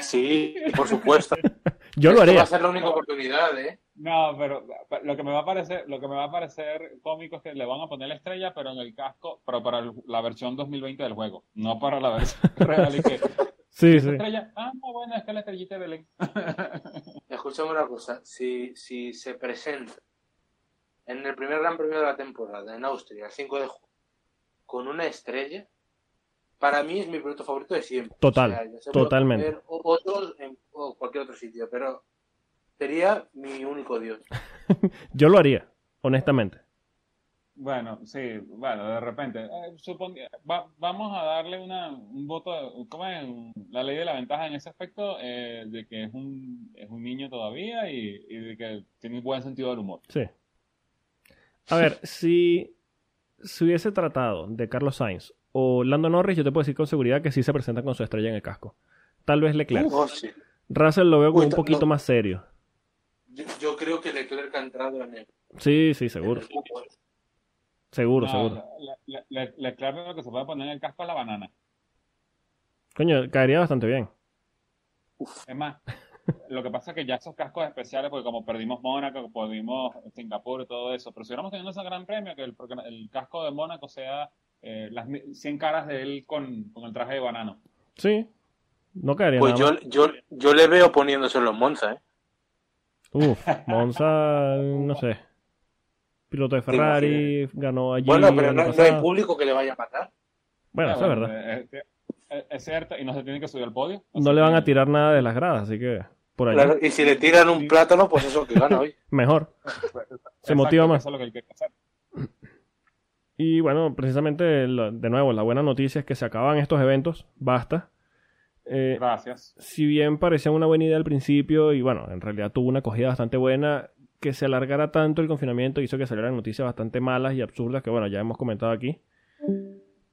Sí, por supuesto. Yo lo Esto Va haría. a ser la única oportunidad, ¿eh? No, pero lo que me va a parecer, lo que me va a parecer cómico es que le van a poner la estrella, pero en el casco, pero para el- la versión 2020 del juego, no para la versión real. Y que, Sí, ¿esa sí. estrella, ah, no, bueno, es que la estrellita de Belén. Escúchame una cosa, si, si se presenta en el primer Gran Premio de la temporada en Austria, el 5 de junio, con una estrella, para mí es mi piloto favorito de siempre. Total, ya se puede totalmente. o- Otros en o cualquier otro sitio, pero sería mi único dios. Yo lo haría, honestamente. Bueno, sí, bueno, de repente. eh, supon- va- vamos a darle una, un voto, ¿cómo es? La ley de la ventaja en ese aspecto, eh, de que es un, es un niño todavía y, y de que tiene un buen sentido del humor. Sí. A ver, si se hubiese tratado de Carlos Sainz o Lando Norris, yo te puedo decir con seguridad que sí se presenta con su estrella en el casco. Tal vez Leclerc. Oh, sí. Russell lo veo como Uy, un poquito no. más serio. Yo, yo creo que Leclerc ha entrado en el, Sí, sí, en seguro. Seguro, No, seguro. la- la- la- Leclerc lo que se puede poner en el casco es la banana. Coño, caería bastante bien. Es más, lo que pasa es que ya esos cascos especiales, porque como perdimos Mónaco, perdimos Singapur y todo eso, pero si hubiéramos tenido ese gran premio, que el, porque el casco de Mónaco sea eh, las mi- 100 caras de él con, con el traje de banano. Sí. No caería Pues nada yo, mal. yo, yo le veo poniéndose los Monza, ¿eh? Uf, Monza, no sé. Piloto de Ferrari, ganó allí. Bueno, pero no, no hay público que le vaya a matar. Bueno, eso es verdad. eh, eh, eh, es cierto, y no se tiene que subir al podio. No le van a tirar nada de las gradas, así que por allá. Claro, y si le tiran un plátano, pues eso que gana hoy. Mejor. Exacto, motiva más. Eso es lo que hay que hacer. Y bueno, precisamente, de nuevo, la buena noticia es que se acaban estos eventos, basta. Eh, Gracias. si bien parecía una buena idea al principio, y bueno, en realidad tuvo una acogida bastante buena, que se alargara tanto el confinamiento hizo que salieran noticias bastante malas y absurdas que, bueno, ya hemos comentado aquí.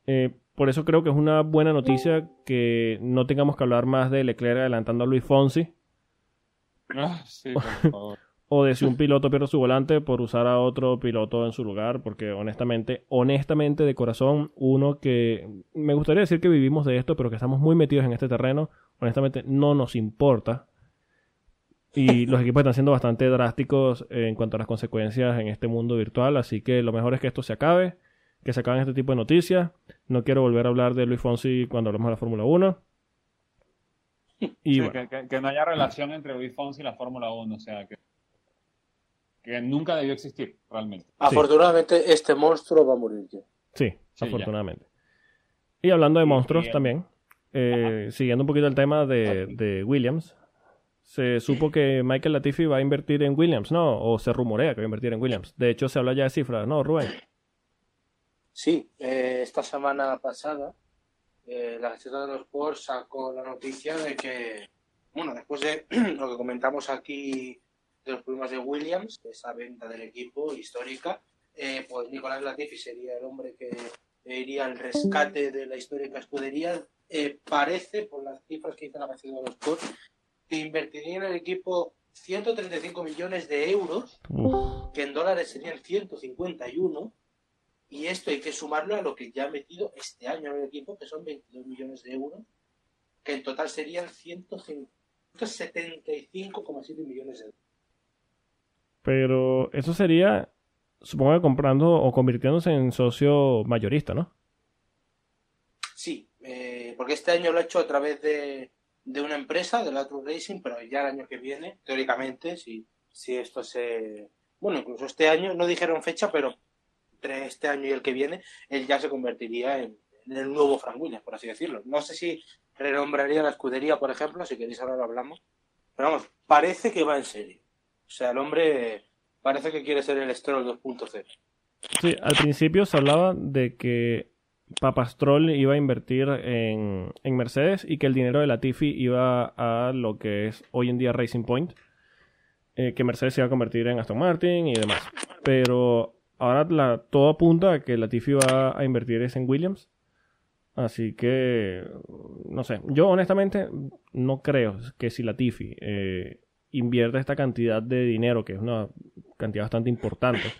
Eh, por eso creo que es una buena noticia que no tengamos que hablar más de Leclerc adelantando a Luis Fonsi, Ah, sí, por favor. O de si un piloto pierde su volante por usar a otro piloto en su lugar, porque honestamente, honestamente de corazón, uno que me gustaría decir que vivimos de esto, pero que estamos muy metidos en este terreno, honestamente no nos importa Y los equipos están siendo bastante drásticos en cuanto a las consecuencias en este mundo virtual. Así que lo mejor es que esto se acabe, que se acaben este tipo de noticias. No quiero volver a hablar de Luis Fonsi cuando hablemos de la Fórmula 1. Y que, no haya relación entre Luis Fonsi y la Fórmula 1. O sea, que, que nunca debió existir realmente. Afortunadamente, este monstruo va a morir ya. Sí, afortunadamente. Y hablando de monstruos también, eh, siguiendo un poquito el tema de, de Williams, se supo que Michael Latifi va a invertir en Williams, ¿no? O se rumorea que va a invertir en Williams. De hecho, se habla ya de cifras, ¿no, Rubén? Sí, eh, esta semana pasada eh, la Gaceta de los Sports sacó la noticia de que, bueno, después de lo que comentamos aquí de los problemas de Williams, esa venta del equipo histórica, eh, pues Nicolás Latifi sería el hombre que iría al rescate de la histórica escudería. parece, por las cifras que dice la Gaceta de los Sports, que invertiría en el equipo 135 millones de euros, que en dólares serían 151, y esto hay que sumarlo a lo que ya ha metido este año en el equipo, que son 22 millones de euros, que en total serían 175,7 millones de euros. Pero eso sería, supongo que comprando o convirtiéndose en socio mayorista, ¿no? Sí, eh, porque este año lo ha hecho a través de, de una empresa, de la True Racing, pero ya el año que viene, teóricamente, si, si esto se... Bueno, incluso este año, no dijeron fecha, pero entre este año y el que viene, él ya se convertiría en, el nuevo Frank por así decirlo. No sé si renombraría la escudería, por ejemplo, si queréis ahora lo hablamos. Pero vamos, parece que va en serio. O sea, el hombre parece que quiere ser el Stroll 2.0. Sí, al principio se hablaba de que Papastrol iba a invertir en, Mercedes y que el dinero de Latifi iba a lo que es hoy en día Racing Point, eh, que Mercedes se iba a convertir en Aston Martin y demás. Pero ahora la, todo apunta a que Latifi va a invertir es en Williams. Así que, no sé, yo honestamente no creo que si Latifi eh, invierte esta cantidad de dinero, que es una cantidad bastante importante,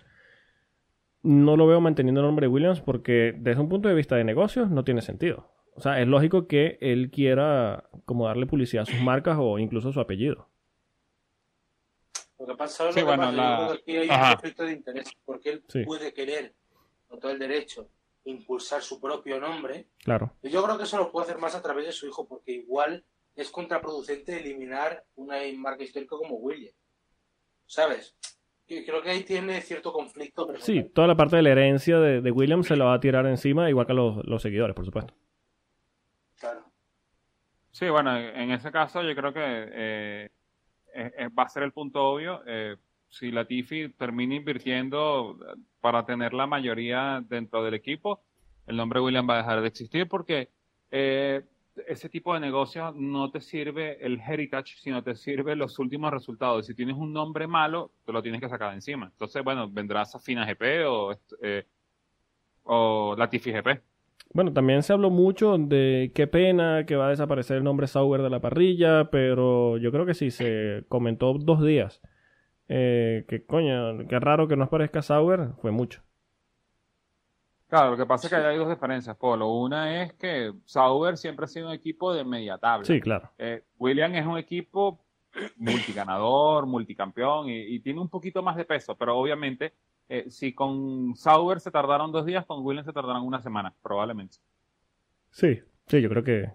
no lo veo manteniendo el nombre de Williams porque desde un punto de vista de negocios no tiene sentido. O sea, es lógico que él quiera como darle publicidad a sus marcas o incluso a su apellido. Lo que pasa es que, bueno, hay un conflicto de interés porque él puede querer, con todo el derecho, impulsar su propio nombre. Claro. Yo creo que eso lo puede hacer más a través de su hijo porque igual es contraproducente eliminar una marca histórica como Williams. ¿Sabes? creo que ahí tiene cierto conflicto. Sí, toda la parte de la herencia de, de Williams se la va a tirar encima, igual que los, los seguidores, por supuesto. Claro. Sí, bueno, en ese caso yo creo que eh, va a ser el punto obvio. Eh, si Latifi termina invirtiendo para tener la mayoría dentro del equipo, el nombre Williams va a dejar de existir porque eh, ese tipo de negocio no te sirve el heritage, sino te sirve los últimos resultados. Si tienes un nombre malo, te lo tienes que sacar de encima. Entonces, bueno, vendrá Safina GP o, eh, o Latifi GP. Bueno, también se habló mucho de qué pena que va a desaparecer el nombre Sauber de la parrilla, pero yo creo que sí, se comentó dos días. Eh, que coño, qué raro que no aparezca Sauber, fue mucho. Claro, lo que pasa es que hay dos diferencias, Polo. Una es que Sauber siempre ha sido un equipo de media tabla. Sí, claro. Eh, William es un equipo multiganador, multicampeón y, tiene un poquito más de peso, pero obviamente eh, si con Sauber se tardaron dos días, con Williams se tardaron una semana, probablemente. Sí, sí, yo creo que,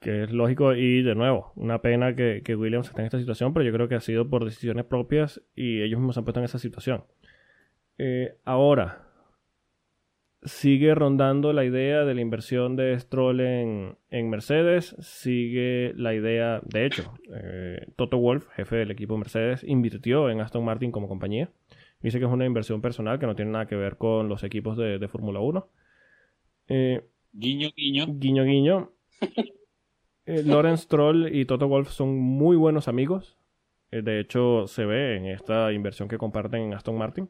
es lógico y de nuevo, una pena que, que, Williams esté en esta situación, pero yo creo que ha sido por decisiones propias y ellos mismos se han puesto en esa situación. Eh, ahora, sigue rondando la idea de la inversión de Stroll en, Mercedes, sigue la idea, de hecho, eh, Toto Wolf, jefe del equipo Mercedes, invirtió en Aston Martin como compañía. Dice que es una inversión personal que no tiene nada que ver con los equipos de, Fórmula 1. Eh, guiño, guiño. Guiño, guiño. Eh, Lawrence Stroll y Toto Wolf son muy buenos amigos. de hecho, se ve en esta inversión que comparten en Aston Martin.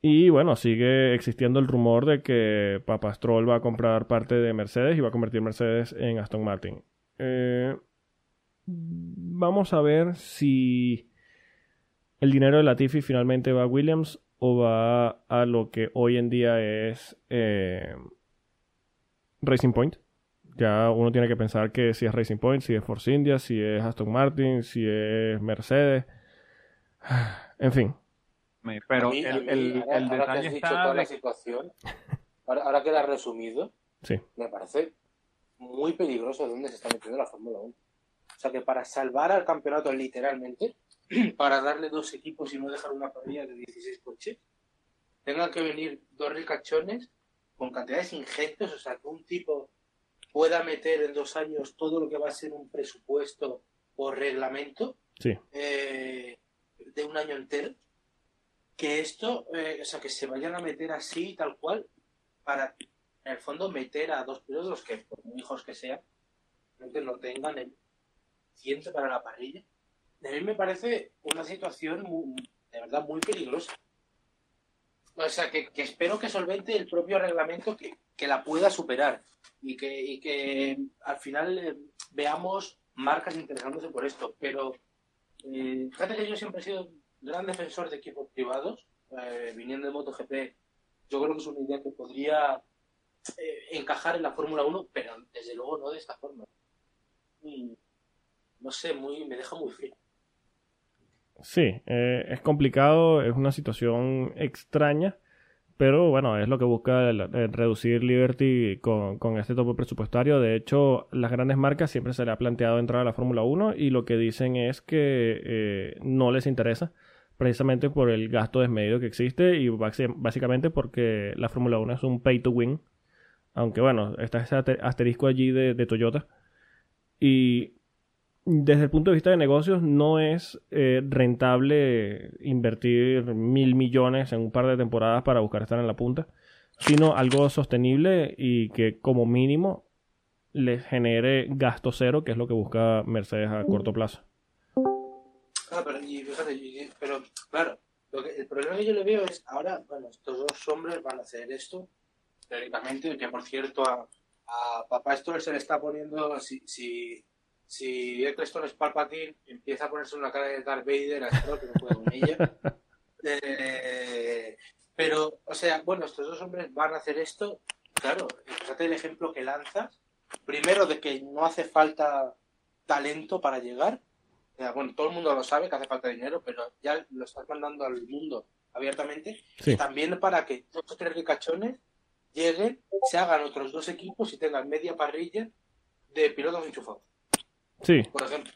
Y bueno, sigue existiendo el rumor de que Papastrol va a comprar parte de Mercedes y va a convertir Mercedes en Aston Martin. Eh, vamos a ver si el dinero de Latifi finalmente va a Williams o va a lo que hoy en día es eh, Racing Point, Ya uno tiene que pensar que si es Racing Point, si es Force India, si es Aston Martin, si es Mercedes. En fin. Pero mí- el, mí, el- ahora- el ahora que has dicho está toda de la situación, ahora, ahora que la has resumido, Sí. me parece muy peligroso dónde se está metiendo la Fórmula 1. O sea que para salvar al campeonato literalmente, para darle dos equipos y no dejar una parrilla de 16 coches, tengan que venir dos ricachones con cantidades ingentes, o sea que un tipo pueda meter en dos años todo lo que va a ser un presupuesto o reglamento Sí. eh, de un año entero, que esto, eh, o sea, que se vayan a meter así, tal cual, para, en el fondo, meter a dos pilotos que, por hijos que sean, realmente no tengan el ciento para la parrilla. A mí me parece una situación muy- de verdad muy peligrosa. O sea, que, que espero que solvente el propio reglamento que, que la pueda superar y que, y que al final eh, veamos marcas interesándose por esto. Pero eh, fíjate que yo siempre he sido gran defensor de equipos privados. eh, viniendo de MotoGP, yo creo que es una idea que podría eh, encajar en la Fórmula 1, pero desde luego no de esta forma. Y, no sé, muy, me deja muy frío. Sí, eh, es complicado, es una situación extraña, pero bueno, es lo que busca reducir Liberty con, este tope presupuestario. De hecho, las grandes marcas siempre se le ha planteado entrar a la Fórmula 1 y lo que dicen es que eh, no les interesa, precisamente por el gasto desmedido que existe y básicamente porque la Fórmula 1 es un pay to win. Aunque bueno, está ese asterisco allí de, de Toyota. Y desde el punto de vista de negocios, no es eh, rentable invertir mil millones en un par de temporadas para buscar estar en la punta, sino algo sostenible y que como mínimo les genere gasto cero, que es lo que busca Mercedes a corto plazo. Ah, pero, y fíjate, pero claro, lo que, el problema que yo le veo es ahora, bueno, estos dos hombres van a hacer esto, teóricamente, que por cierto a, a Papá Stoll se le está poniendo, si, si, si Eccleston es Palpatine, empieza a ponerse una cara de Darth Vader a Stroll, que no puede con ella. Eh, pero, o sea, bueno, estos dos hombres van a hacer esto, claro, fíjate el ejemplo que lanzas, primero de que no hace falta talento para llegar, bueno, todo el mundo lo sabe que hace falta dinero, pero ya lo estás mandando al mundo abiertamente. Sí. También para que dos o tres ricachones lleguen, se hagan otros dos equipos y tengan media parrilla de pilotos enchufados, Sí, por ejemplo.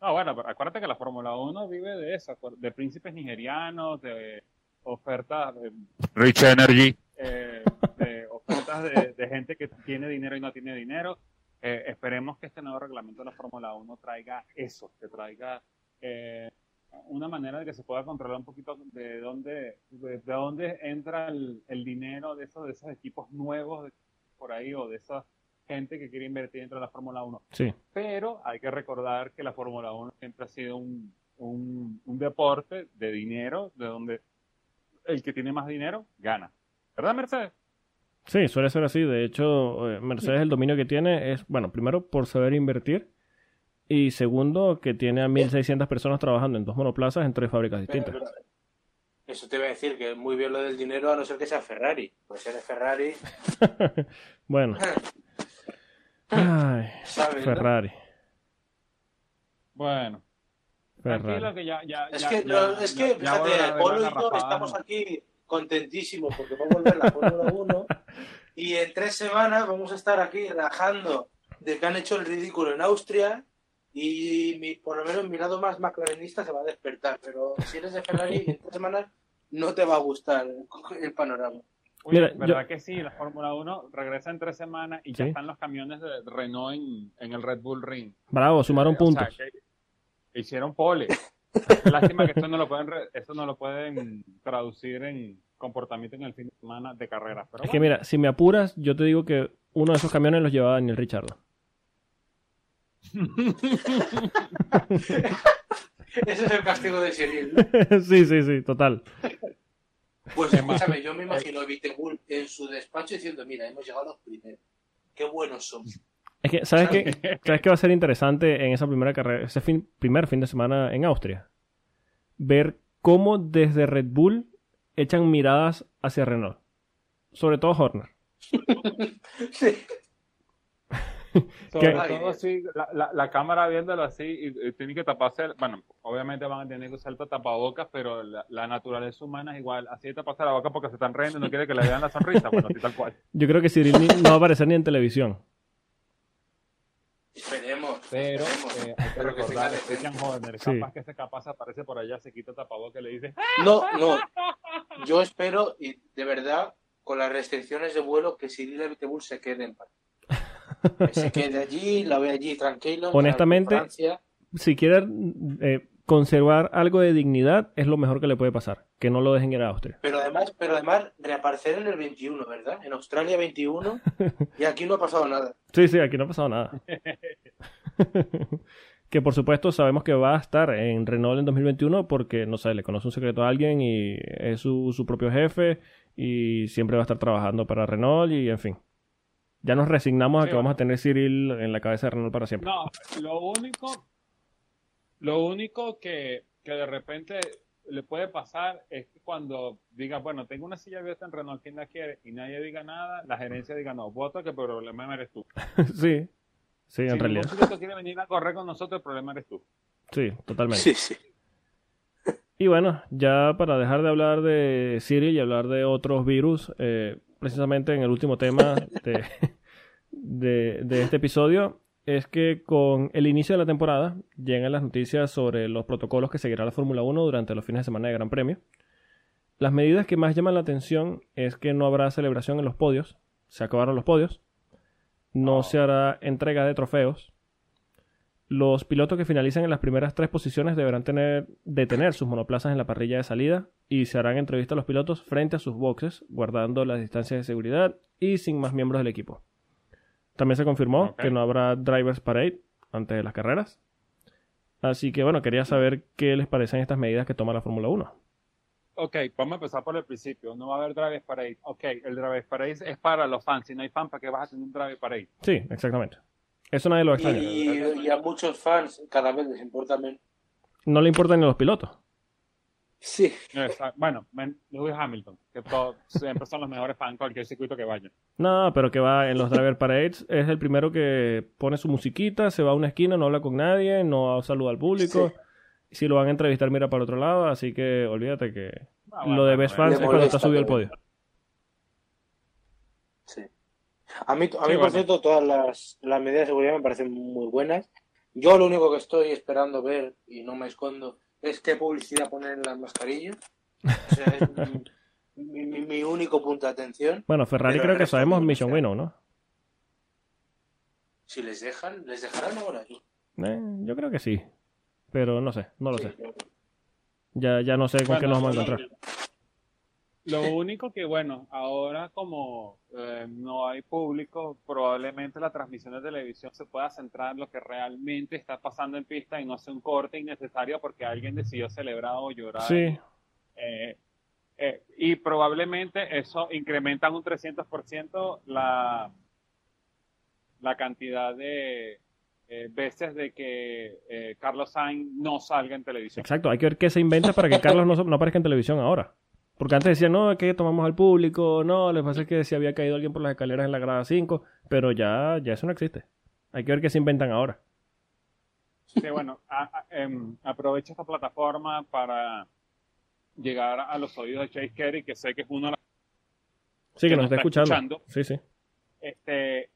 No, bueno, pero acuérdate que la Fórmula 1 vive de eso, de príncipes nigerianos, de ofertas de Rich Energy, eh, de ofertas de, de gente que tiene dinero y no tiene dinero. Eh, esperemos que este nuevo reglamento de la Fórmula 1 traiga eso, que traiga eh, una manera de que se pueda controlar un poquito de dónde, de, de dónde entra el, el dinero de esos, de esos equipos nuevos de- por ahí o de esa gente que quiere invertir dentro de la Fórmula 1 sí. pero hay que recordar que la Fórmula 1 siempre ha sido un, un, un deporte de dinero, de donde el que tiene más dinero gana. ¿Verdad, Mercedes? Sí, suele ser así. De hecho, eh, Mercedes el dominio que tiene es, bueno, primero por saber invertir y segundo que tiene a 1.600 personas trabajando en dos monoplazas en tres fábricas distintas. pero- eso te iba a decir que muy bien lo del dinero, a no ser que sea Ferrari. Pues si eres Ferrari, Bueno. Ay, ¿sabes? no? Ferrari. Bueno, Ferrari. que ya... ya Es ya- que, ya- no, es que ya fíjate, Polo y yo estamos aquí contentísimos porque va a volver la Fórmula 1 y en tres semanas vamos a estar aquí rajando de que han hecho el ridículo en Austria y mi- por lo menos mi lado más maclarenista se va a despertar, pero si eres de Ferrari en tres semanas no te va a gustar el, panorama. Oye, Mira, ¿verdad yo- que sí? La Fórmula 1 regresa en tres semanas y ya Sí. están los camiones de Renault en, en el Red Bull Ring. Bravo, sumaron Eh, o sea, puntos. que hicieron pole. Lástima que esto no lo pueden re- esto no lo pueden traducir en comportamiento en el fin de semana de carreras. Pero Es que mira, si me apuras, yo te digo que uno de esos camiones los llevaba Daniel Richardo. Ese es el castigo de Cyril. ¿no? sí, sí, sí, total. Pues escúchame, yo me imagino a Vitebul en su despacho diciendo, mira, hemos llegado los primeros. Qué buenos somos. Es que, ¿sabes qué? ¿Sabes qué va a ser interesante en esa primera carrera, ese fin- primer fin de semana en Austria? Ver cómo desde Red Bull echan miradas hacia Renault. Sobre todo Horner. Sí. Sobre ¿Qué? todo así, la, la, la cámara viéndolo así, y, y tiene que taparse, el- bueno, obviamente van a tener que usar tapabocas, pero la, la naturaleza humana es igual, así de taparse la boca porque se están riendo y no quiere que le vean la sonrisa, bueno, así tal cual. Yo creo que Cyril no va a aparecer ni en televisión. Esperemos. Pero esperemos. eh, hay que que recordar, tenga Christian Horner, Sí. capaz que ese capaz aparece por allá, se quita el tapabocas y le dice, No, no. Yo espero, y de verdad, con las restricciones de vuelo, que Cyril Abiteboul se quede en París. Que se quede allí, la ve allí tranquilo. Honestamente-. Si quiere eh, conservar algo de dignidad, es lo mejor que le puede pasar. Que no lo dejen ir a Austria. Pero además, pero además, reaparecer en el 21, ¿verdad? En Australia 21, y aquí no ha pasado nada. Sí, sí, aquí no ha pasado nada. que por supuesto sabemos que va a estar en Renault en 2021 porque, no sé, le conoce un secreto a alguien y es su, su propio jefe y siempre va a estar trabajando para Renault y, en fin. Ya nos resignamos a que vamos a tener Cyril en la cabeza de Renault para siempre. No, lo único, lo único que, que de repente le puede pasar es que cuando diga, bueno, tengo una silla abierta en Renault, ¿quién la quiere? Y nadie diga nada, la gerencia diga, no, voto que el problema eres tú. sí, sí, en si realidad. ningún piloto quiere venir a correr con nosotros, el problema eres tú. Sí, totalmente. Sí, sí. Y bueno, ya para dejar de hablar de Cyril y hablar de otros virus, eh, precisamente en el último tema de, de, de este episodio, es que con el inicio de la temporada llegan las noticias sobre los protocolos que seguirá la Fórmula 1 durante los fines de semana de Gran Premio. Las medidas que más llaman la atención es que no habrá celebración en los podios, se acabaron los podios, no Oh. se hará entrega de trofeos, los pilotos que finalicen en las primeras tres posiciones deberán tener, detener sus monoplazas en la parrilla de salida y se harán entrevistas a los pilotos frente a sus boxes, guardando las distancias de seguridad y sin más miembros del equipo. También se confirmó que no habrá Drivers Parade antes de las carreras. Así que bueno, quería saber qué les parecen estas medidas que toma la Fórmula 1. Ok, vamos a empezar por el principio. No va a haber Drive Parade. Ok, el Drive Parade es para los fans. Si no hay fan, ¿para qué vas a tener un Drive Parade? Sí, exactamente. Eso nadie lo extraña. Y, y a muchos fans cada vez les importa menos. No le importan ni a los pilotos. Sí. Exacto. Bueno, Lewis Hamilton, que todos siempre son los mejores fans en cualquier circuito que vayan. No, pero que va en los driver parades, es el primero que pone su musiquita, se va a una esquina, no habla con nadie, no saluda al público. Si lo van a entrevistar, mira para otro lado, así que olvídate que Ah, lo bueno, de Best. Fans es cuando está subido al podio. Sí. A mí, a mí Sí, por bueno. cierto, todas las, las medidas de seguridad me parecen muy buenas. Yo lo único que estoy esperando ver, y no me escondo, es qué publicidad poner en las mascarillas. O sea, es mi, mi- mi único punto de atención. Bueno, Ferrari creo que sabemos Mission. Winnow, ¿no? Si les dejan, les dejarán ahora. Eh, yo creo que sí, pero no sé, no lo Sí, sé. Ya, ya no sé con qué nos vamos a encontrar. Lo único que, bueno, ahora como eh, no hay público, probablemente la transmisión de televisión se pueda centrar en lo que realmente está pasando en pista y no sea un corte innecesario porque alguien decidió celebrar o llorar. Sí, Eh, eh, y probablemente eso incrementa en un 300% la, la cantidad de eh, veces de que eh, Carlos Sainz no salga en televisión. exacto. Hay que ver qué se inventa para que Carlos no, no aparezca en televisión ahora. Porque antes decían, no, es que tomamos al público, no, lo que pasa es que si había caído alguien por las escaleras en la grada 5, pero ya, ya eso no existe. Hay que ver qué se inventan ahora. Sí, bueno, a- a- em, aprovecho esta plataforma para llegar a los oídos de Chase Carey, que sé que es uno de los... Sí, que, Que nos está está escuchando. escuchando. Sí, sí. Este,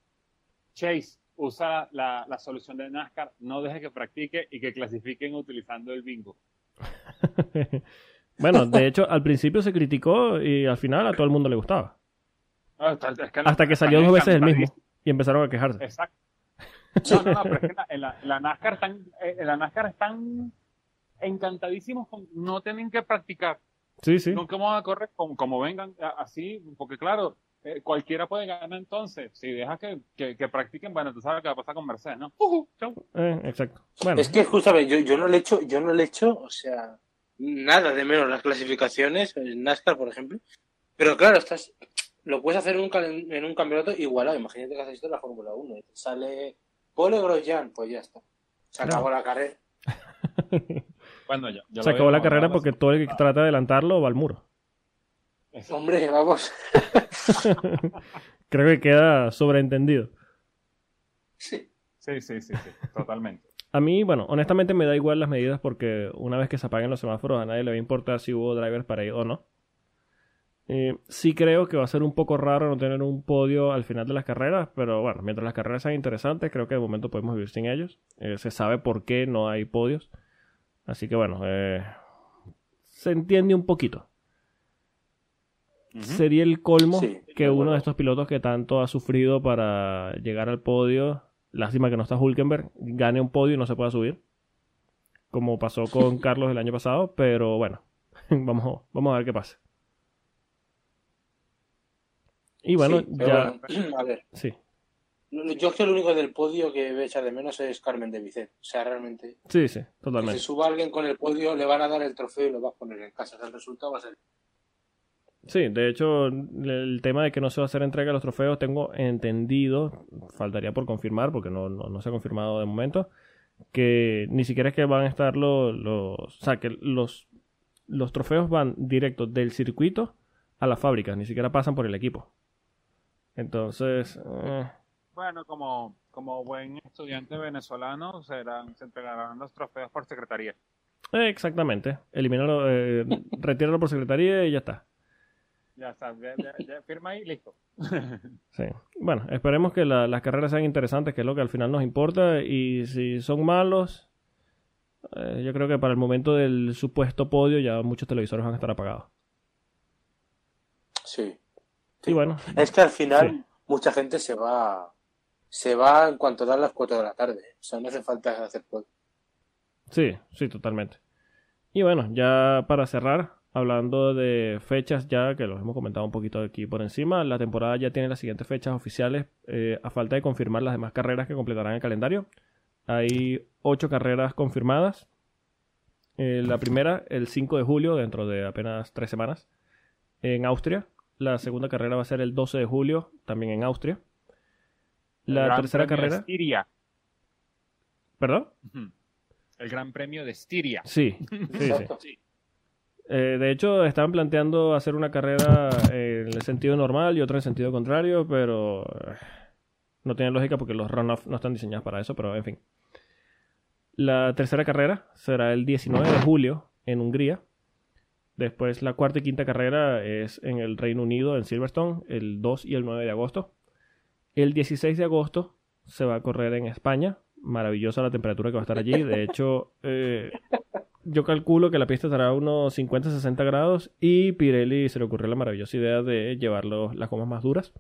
Chase usa la, la solución de NASCAR, no deje que practique y que clasifiquen utilizando el bingo. bueno, de hecho, al principio se criticó y al final a todo el mundo le gustaba. Es que no- Hasta que salió dos veces el mismo y empezaron a quejarse. Exacto. No, no, no, pero es que la- en la, en la NASCAR están, eh, en la NASCAR están encantadísimos con no tienen que practicar. Sí, sí. ¿Cómo van a correr? Como, como vengan así, porque claro, eh, cualquiera puede ganar entonces. Si dejas que, que, que practiquen, bueno, tú sabes qué va a pasar con Mercedes, ¿no? Ujú, chau. Eh, exacto. Bueno, Es que justamente yo, yo no le echo, yo no le echo, o sea, nada de menos las clasificaciones, en NASCAR, por ejemplo. Pero claro, estás, lo puedes hacer en un, cal- en un campeonato igualado. Imagínate que haces esto en la Fórmula 1. y te Sale Pole Grosjean, pues ya está. Se acabó la carrera. Bueno, ya, ya se acabó la carrera porque todo el que trata de adelantarlo va al muro. Hombre, vamos. Creo que queda sobreentendido. Sí. Sí, sí, sí, sí, totalmente. A mí, bueno, honestamente me da igual las medidas porque una vez que se apaguen los semáforos a nadie le va a importar si hubo drivers para ir o no. Eh, sí creo que va a ser un poco raro no tener un podio al final de las carreras, pero bueno, mientras las carreras sean interesantes, creo que de momento podemos vivir sin ellos. Eh, se sabe por qué no hay podios. Así que bueno, eh, se entiende un poquito. Sería el colmo Sí, que uno de estos pilotos que tanto ha sufrido para llegar al podio, lástima que no está Hulkenberg, gane un podio y no se pueda subir. Como pasó con Carlos el año pasado, pero bueno, vamos, vamos a ver qué pasa. Y bueno, Sí, ya. bueno, a ver, Sí, yo es que el único del podio que voy a echar de menos es Carmen de Vicent. O sea, realmente, sí, sí, totalmente. se suba alguien con el podio, le van a dar el trofeo y lo va a poner en casa. O sea, el resultado va a ser. Sí, de hecho, el tema de que no se va a hacer entrega de los trofeos, tengo entendido, faltaría por confirmar, porque no, no, no se ha confirmado de momento, que ni siquiera es que van a estar los, los o sea, que los, los trofeos van directos del circuito a las fábricas, ni siquiera pasan por el equipo. Entonces, eh, Bueno, como, como buen estudiante venezolano, serán, se entregarán los trofeos por secretaría. eh, exactamente, elimínalo, eh, retíralo por secretaría y ya está. Ya está, ya, ya- ya firma ahí, listo. Sí. Bueno, esperemos que la- las carreras sean interesantes, que es lo que al final nos importa. Y si son malos, eh, yo creo que para el momento del supuesto podio ya muchos televisores van a estar apagados. Sí. Y bueno, Es que al final Sí. mucha gente se va se va en cuanto dan las 4 de la tarde. O sea, no hace falta hacer podio. sí, sí, totalmente. Y bueno, ya para cerrar, hablando de fechas ya, que los hemos comentado un poquito aquí por encima, la temporada ya tiene las siguientes fechas oficiales, eh, a falta de confirmar las demás carreras que completarán el calendario. Hay ocho carreras confirmadas. Eh, la primera, el 5 de julio, dentro de apenas tres semanas, en Austria. La segunda carrera va a ser el 12 de julio, también en Austria. La Gran tercera carrera. Estiria. ¿Perdón? El Gran Premio de Estiria. Sí, sí, sí. Eh, de hecho, estaban planteando hacer una carrera en el sentido normal y otra en sentido contrario, pero eh, no tiene lógica porque los runoff no están diseñados para eso, pero en fin. La tercera carrera será el 19 de julio en Hungría. Después la cuarta y quinta carrera es en el Reino Unido, en Silverstone, el 2 y el 9 de agosto. El 16 de agosto se va a correr en España. Maravillosa la temperatura que va a estar allí. De hecho, eh, yo calculo que la pista estará a unos 50-60 grados y Pirelli se le ocurrió la maravillosa idea de llevar los- las gomas más duras.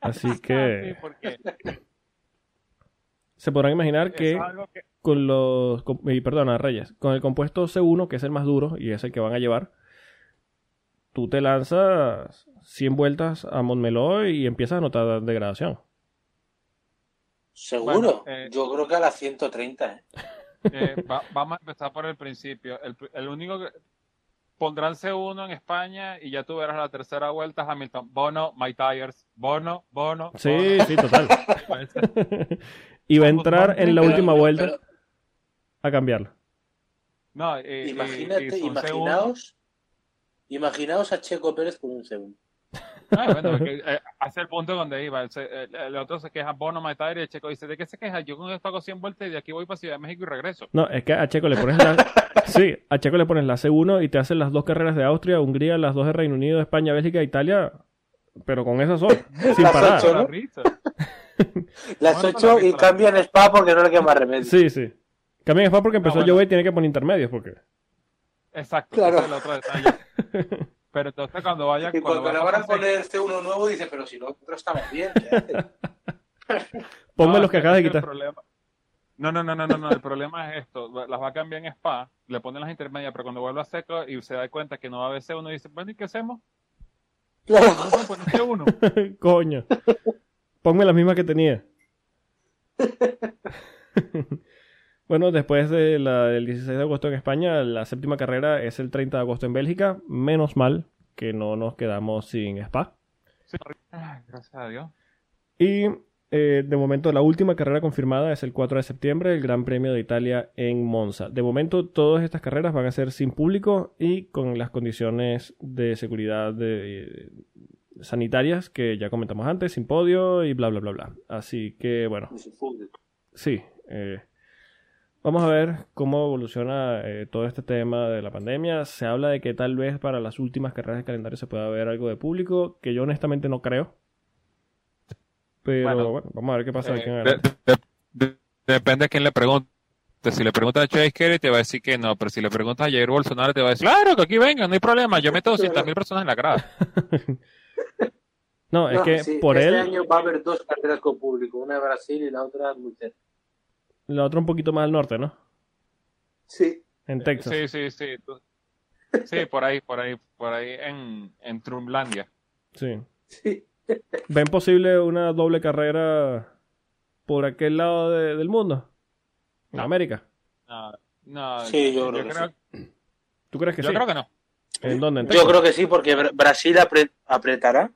Así sí, que se podrán imaginar que con los... con- y perdona, Reyes. Con el compuesto C1, que es el más duro y es el que van a llevar, tú te lanzas 100 vueltas a Montmeló y empiezas a notar degradación. ¿Seguro? Bueno, eh, Yo creo que a las 130, ¿eh? Eh, va- vamos a empezar por el principio. El, el único que pondrán C1 en España y ya tú verás la tercera vuelta Hamilton. Bono, My Tires. Bono, Bono. Sí, sí, total. Y va a entrar en la última vuelta a cambiarlo. No, y- y- Imagínate, y son C1. imaginaos, imaginaos a Checo Pérez con un segundo. Ah, bueno, porque, eh, hace el punto donde iba. El, el- el otro se queja, Bono, Tires, y el checo dice, ¿de qué se queja? Yo con esto hago 100 vueltas y de aquí voy para Ciudad de México y regreso. No, es que a Checo le pones la... sí, a Checo le pones la C1 y te hacen las dos carreras de Austria, Hungría, las dos de Reino Unido, España, Bélgica, Italia, pero con esas son, sin Las parar. ocho, La ¿no? risa. Las Bueno, 8 para y cambian Spa porque no le queda más remedio. Sí, sí. Cambia Spa porque empezó No, a bueno. llover y tiene que poner intermedios porque... Exacto, Claro. ese es el otro detalle. Pero entonces cuando vaya... Y cuando vaya le van a pasar- poner C1 nuevo, dice, pero si lo otro estaba bien, ¿qué haces? Ponme No, los que acabas de el quitar. problema- No, no, no, no, no, no, el problema es esto, las va a cambiar en Spa, le ponen las intermedias, pero cuando vuelva a seco y se da cuenta que no va a haber C1, dice, bueno, ¿y qué hacemos? Claro. No pueden poner C1. Coño. Ponme las mismas que tenía. bueno, después de la, del 16 de agosto en España, la séptima carrera es el 30 de agosto en Bélgica. Menos mal que no nos quedamos sin Spa. Sí. Ay, gracias a Dios. Y eh, de momento la última carrera confirmada es el 4 de septiembre, el Gran Premio de Italia en Monza. De momento todas estas carreras van a ser sin público y con las condiciones de seguridad de, sanitarias que ya comentamos antes, sin podio y bla, bla, bla, bla. Así que, bueno, sí. eh, vamos a ver cómo evoluciona eh, todo este tema de la pandemia. Se habla de que tal vez para las últimas carreras de calendario se pueda ver algo de público, que yo honestamente no creo. Pero Bueno, bueno, vamos a ver qué pasa en Eh, de- de- de- depende a quién le pregunte. Si le preguntas a Chase Carey te va a decir que no, pero si le preguntas a Jair Bolsonaro te va a decir, claro, que aquí vengan, no hay problema, yo meto 200 mil personas en la grada. No, es No, que sí, por este él, año va a haber dos carreras con público, una de Brasil y la otra muy cerca. La otra un poquito más al norte, ¿no? Sí. En Texas. Sí, sí, sí. Sí, por ahí, por ahí, por ahí en, en Trumlandia. Sí. Sí. ¿Ven posible una doble carrera por aquel lado de- del mundo? En No. América. No, no, Sí, yo creo que creo, ¿Tú crees que yo sí? creo que no. ¿En dónde? ¿En Yo creo que sí, porque Bra- Brasil apre- apretará,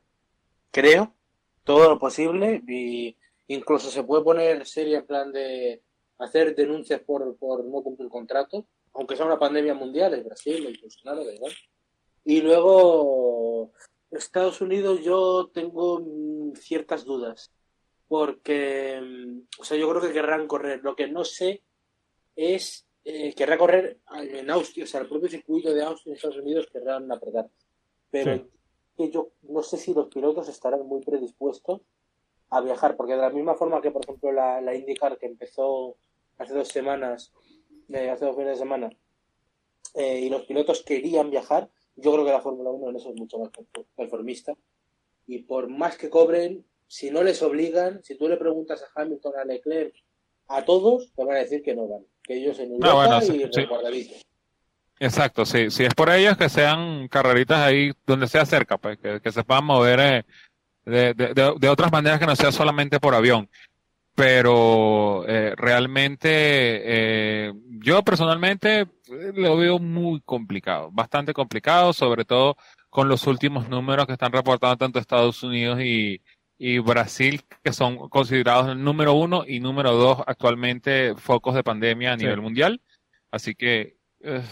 creo, todo lo posible y incluso se puede poner seria en plan de hacer denuncias por, por no cumplir contrato, aunque sea una pandemia mundial, es Brasil, es Bolsonaro, da igual. Y luego Estados Unidos yo tengo ciertas dudas, porque, mm, o sea, yo creo que querrán correr. Lo que no sé es, eh, querrá correr en Austin, o sea, el propio circuito de Austin en Estados Unidos querrán apretar. Pero Sí. que yo no sé si los pilotos estarán muy predispuestos a viajar, porque de la misma forma que, por ejemplo, la, la IndyCar que empezó hace dos semanas, eh, hace dos fines de semana, eh, y los pilotos querían viajar, yo creo que la Fórmula 1 en eso es mucho más confo- conformista. Y por más que cobren, si no les obligan, si tú le preguntas a Hamilton, a Leclerc, a todos, te van a decir que no van, que ellos en Europa bueno, sí, y sí. Exacto, sí. Si es por ellos, que sean carreritas ahí donde sea cerca, pues, que, que se puedan mover eh, de, de, de, de otras maneras que no sea solamente por avión. Pero eh, realmente eh, yo personalmente eh, lo veo muy complicado, bastante complicado, sobre todo con los últimos números que están reportando tanto Estados Unidos y, y Brasil, que son considerados el número uno y número dos actualmente focos de pandemia a Sí. nivel mundial. Así que, eh,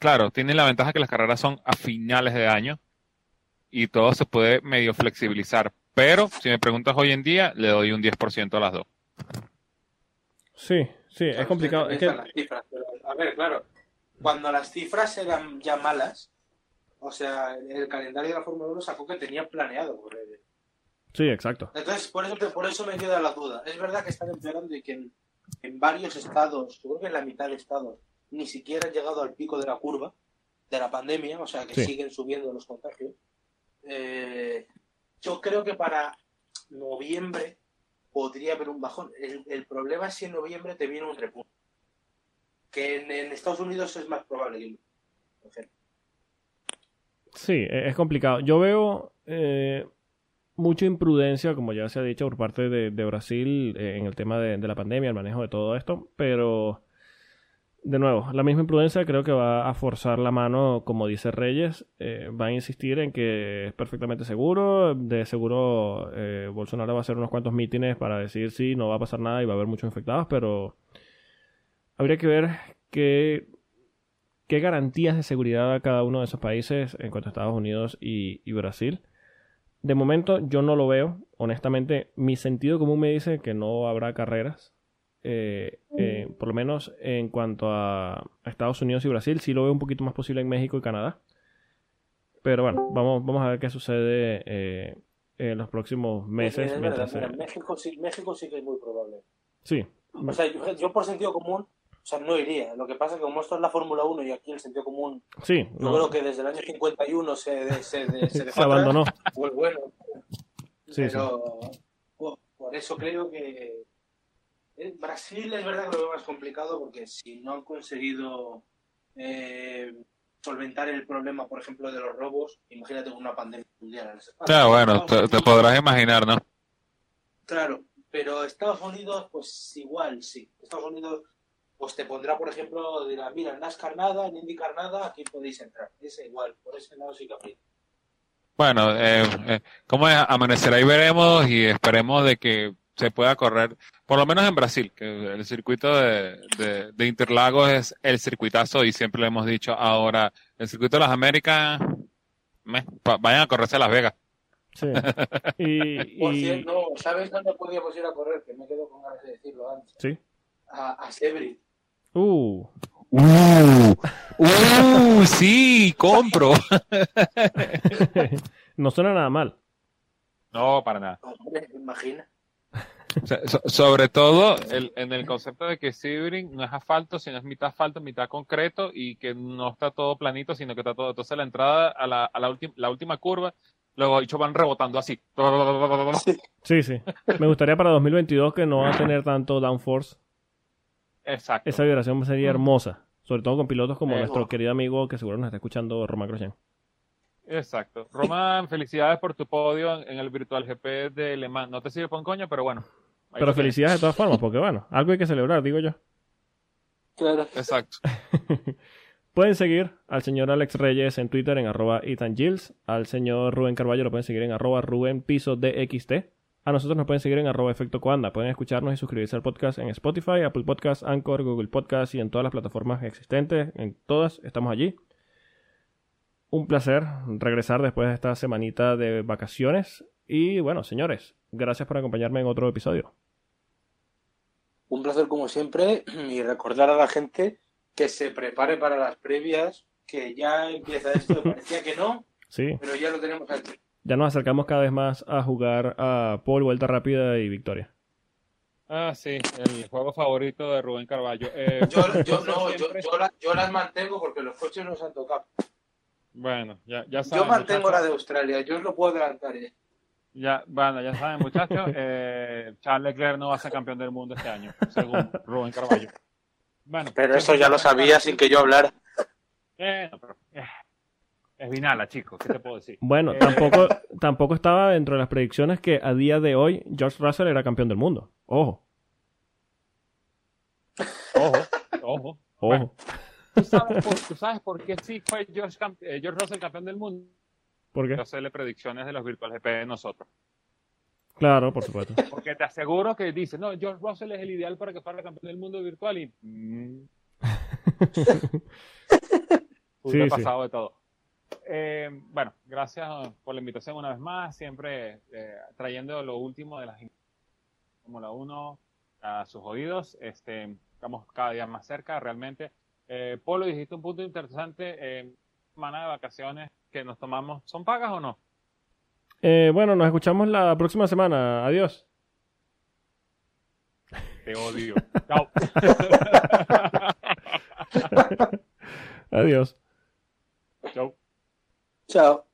claro, tienen la ventaja que las carreras son a finales de año y todo se puede medio flexibilizar. Pero si me preguntas hoy en día, le doy un 10% a las dos. Sí, sí, es Claro, complicado. ustedes Es que, las cifras, pero, a ver, claro, cuando las cifras eran ya malas, o sea, el calendario de la Fórmula 1 sacó que tenía planeado correr. sí, exacto. Entonces, por eso, por eso me queda la duda. Es verdad que están empeorando y que en, en varios estados, yo creo que en la mitad de estados, ni siquiera han llegado al pico de la curva de la pandemia, o sea, que Sí. siguen subiendo los contagios. Eh, yo creo que para noviembre podría haber un bajón. El, el problema es si en noviembre te viene un repunte. Que en, en Estados Unidos es más probable. Sí, e- es complicado. Yo veo eh, mucha imprudencia, como ya se ha dicho, por parte de, de Brasil eh, en el tema de, de la pandemia, el manejo de todo esto, pero de nuevo, la misma imprudencia creo que va a forzar la mano, como dice Reyes, eh, va a insistir en que es perfectamente seguro, de seguro eh, Bolsonaro va a hacer unos cuantos mítines para decir sí, no va a pasar nada y va a haber muchos infectados, pero habría que ver qué qué garantías de seguridad da cada uno de esos países en cuanto a Estados Unidos y, y Brasil. De momento yo no lo veo. Honestamente, mi sentido común me dice que no habrá carreras. Eh, eh, por lo menos en cuanto a, Estados Unidos y Brasil, sí lo veo un poquito más posible en México y Canadá. Pero bueno, vamos, vamos a ver qué sucede eh, en los próximos meses. Es verdad, mientras mira, se- en México, sí, México sí que es muy probable. Sí, O sea, yo, yo por sentido común, o sea, no iría. Lo que pasa es que como esto es la Fórmula 1 y aquí el sentido común, sí, yo no, creo que desde el año 51 se, se, se, se se dejó abandonó. atrás, pues bueno. Sí, pero por, por eso creo que Brasil es verdad que lo veo más complicado porque si no han conseguido eh, solventar el problema, por ejemplo, de los robos, imagínate una pandemia mundial. en ese espacio. Ya, bueno, te, podrás imaginar, ¿no? Claro, pero Estados Unidos, pues igual, sí. Estados Unidos, pues te pondrá, por ejemplo, dirá, mira, en NASCAR nada, en IndyCar nada, aquí podéis entrar. Es igual, por ese lado sí que aplica. Bueno, eh, eh, como es, amanecerá y veremos y esperemos de que se pueda correr, por lo menos en Brasil, que el circuito de, de, de Interlagos es el circuitazo y siempre lo hemos dicho ahora, el circuito de las Américas, meh, pa- vayan a correrse a Las Vegas. Sí. Y, Por y- cierto, ¿sabes dónde podíamos ir a correr? Que me quedo con ganas de decirlo antes. sí. A, a Sebri. Uh, ¡Uh! ¡Uh! Sí, compro. no suena nada mal. No, para nada. Hombre, imagina. O sea, so- sobre todo el- en el concepto de que Sebring no es asfalto, sino es mitad asfalto, mitad concreto y que no está todo planito, sino que está todo. Entonces la entrada a la, a la, última la última curva, los bichos van rebotando así. Sí, sí. Me gustaría para 2022 que no va a tener tanto downforce. Exacto. Esa vibración sería hermosa. Sobre todo con pilotos como Eh, nuestro oh. querido amigo que seguro nos está escuchando, Román Grosjean. Exacto. Román, felicidades por tu podio en, en el Virtual GP de Le Mans. No te sirve con coño, pero bueno. Pero felicidades de todas formas, porque bueno, algo hay que celebrar, digo yo. Claro. Exacto. Pueden seguir al señor Alex Reyes en Twitter en arroba Ethan Gilles. Al señor Rubén Carballo lo pueden seguir en arroba Rubén Piso DXT. A nosotros nos pueden seguir en arroba Efecto Coanda. Pueden escucharnos y suscribirse al podcast en Spotify, Apple Podcasts, Anchor, Google Podcasts y en todas las plataformas existentes. En todas estamos allí. Un placer regresar después de esta semanita de vacaciones. Y bueno, señores, gracias por acompañarme en otro episodio. Un placer como siempre y recordar a la gente que se prepare para las previas, que ya empieza esto, parecía que no, Sí, pero ya lo tenemos aquí. ya nos acercamos cada vez más a jugar a Paul, Vuelta Rápida y Victoria. Ah, sí, el juego favorito de Rubén Carballo. Eh, Yo, yo no, yo, siempre- yo, la- yo las mantengo porque los coches nos han tocado. Bueno, ya, ya saben. Yo mantengo la de Australia, yo os lo puedo adelantar. ¿eh? Ya, bueno, ya saben, muchachos. eh, Charles Leclerc no va a ser campeón del mundo este año, según Rubén Carballo. Bueno, Pero eso ya lo sabía sin que yo hablara. Eh, no, pero, eh, es Vinala, chicos, ¿qué te puedo decir? Bueno, Eh, tampoco, tampoco estaba dentro de las predicciones que a día de hoy George Russell era campeón del mundo. Ojo, Ojo, ojo. ojo. Bueno. ¿Tú sabes, por, tú sabes por qué sí fue George, Camp- eh, George Russell campeón del mundo? ¿Por qué? Hacerle predicciones de los Virtual GP de nosotros. Claro, por supuesto. Porque te aseguro que dice, no, George Russell es el ideal para que fuera campeón del mundo virtual y... mm, Sí, sí. pasado de todo. Eh, bueno, gracias por la invitación una vez más, siempre eh, trayendo lo último de la Fórmula 1 a sus oídos. Este, estamos cada día más cerca, realmente. Eh, Polo, dijiste un punto interesante, eh, semana de vacaciones que nos tomamos, ¿son pagas o no? Eh, bueno, nos escuchamos la próxima semana. Adiós. Te odio. Chao. Adiós. Chao. Chao.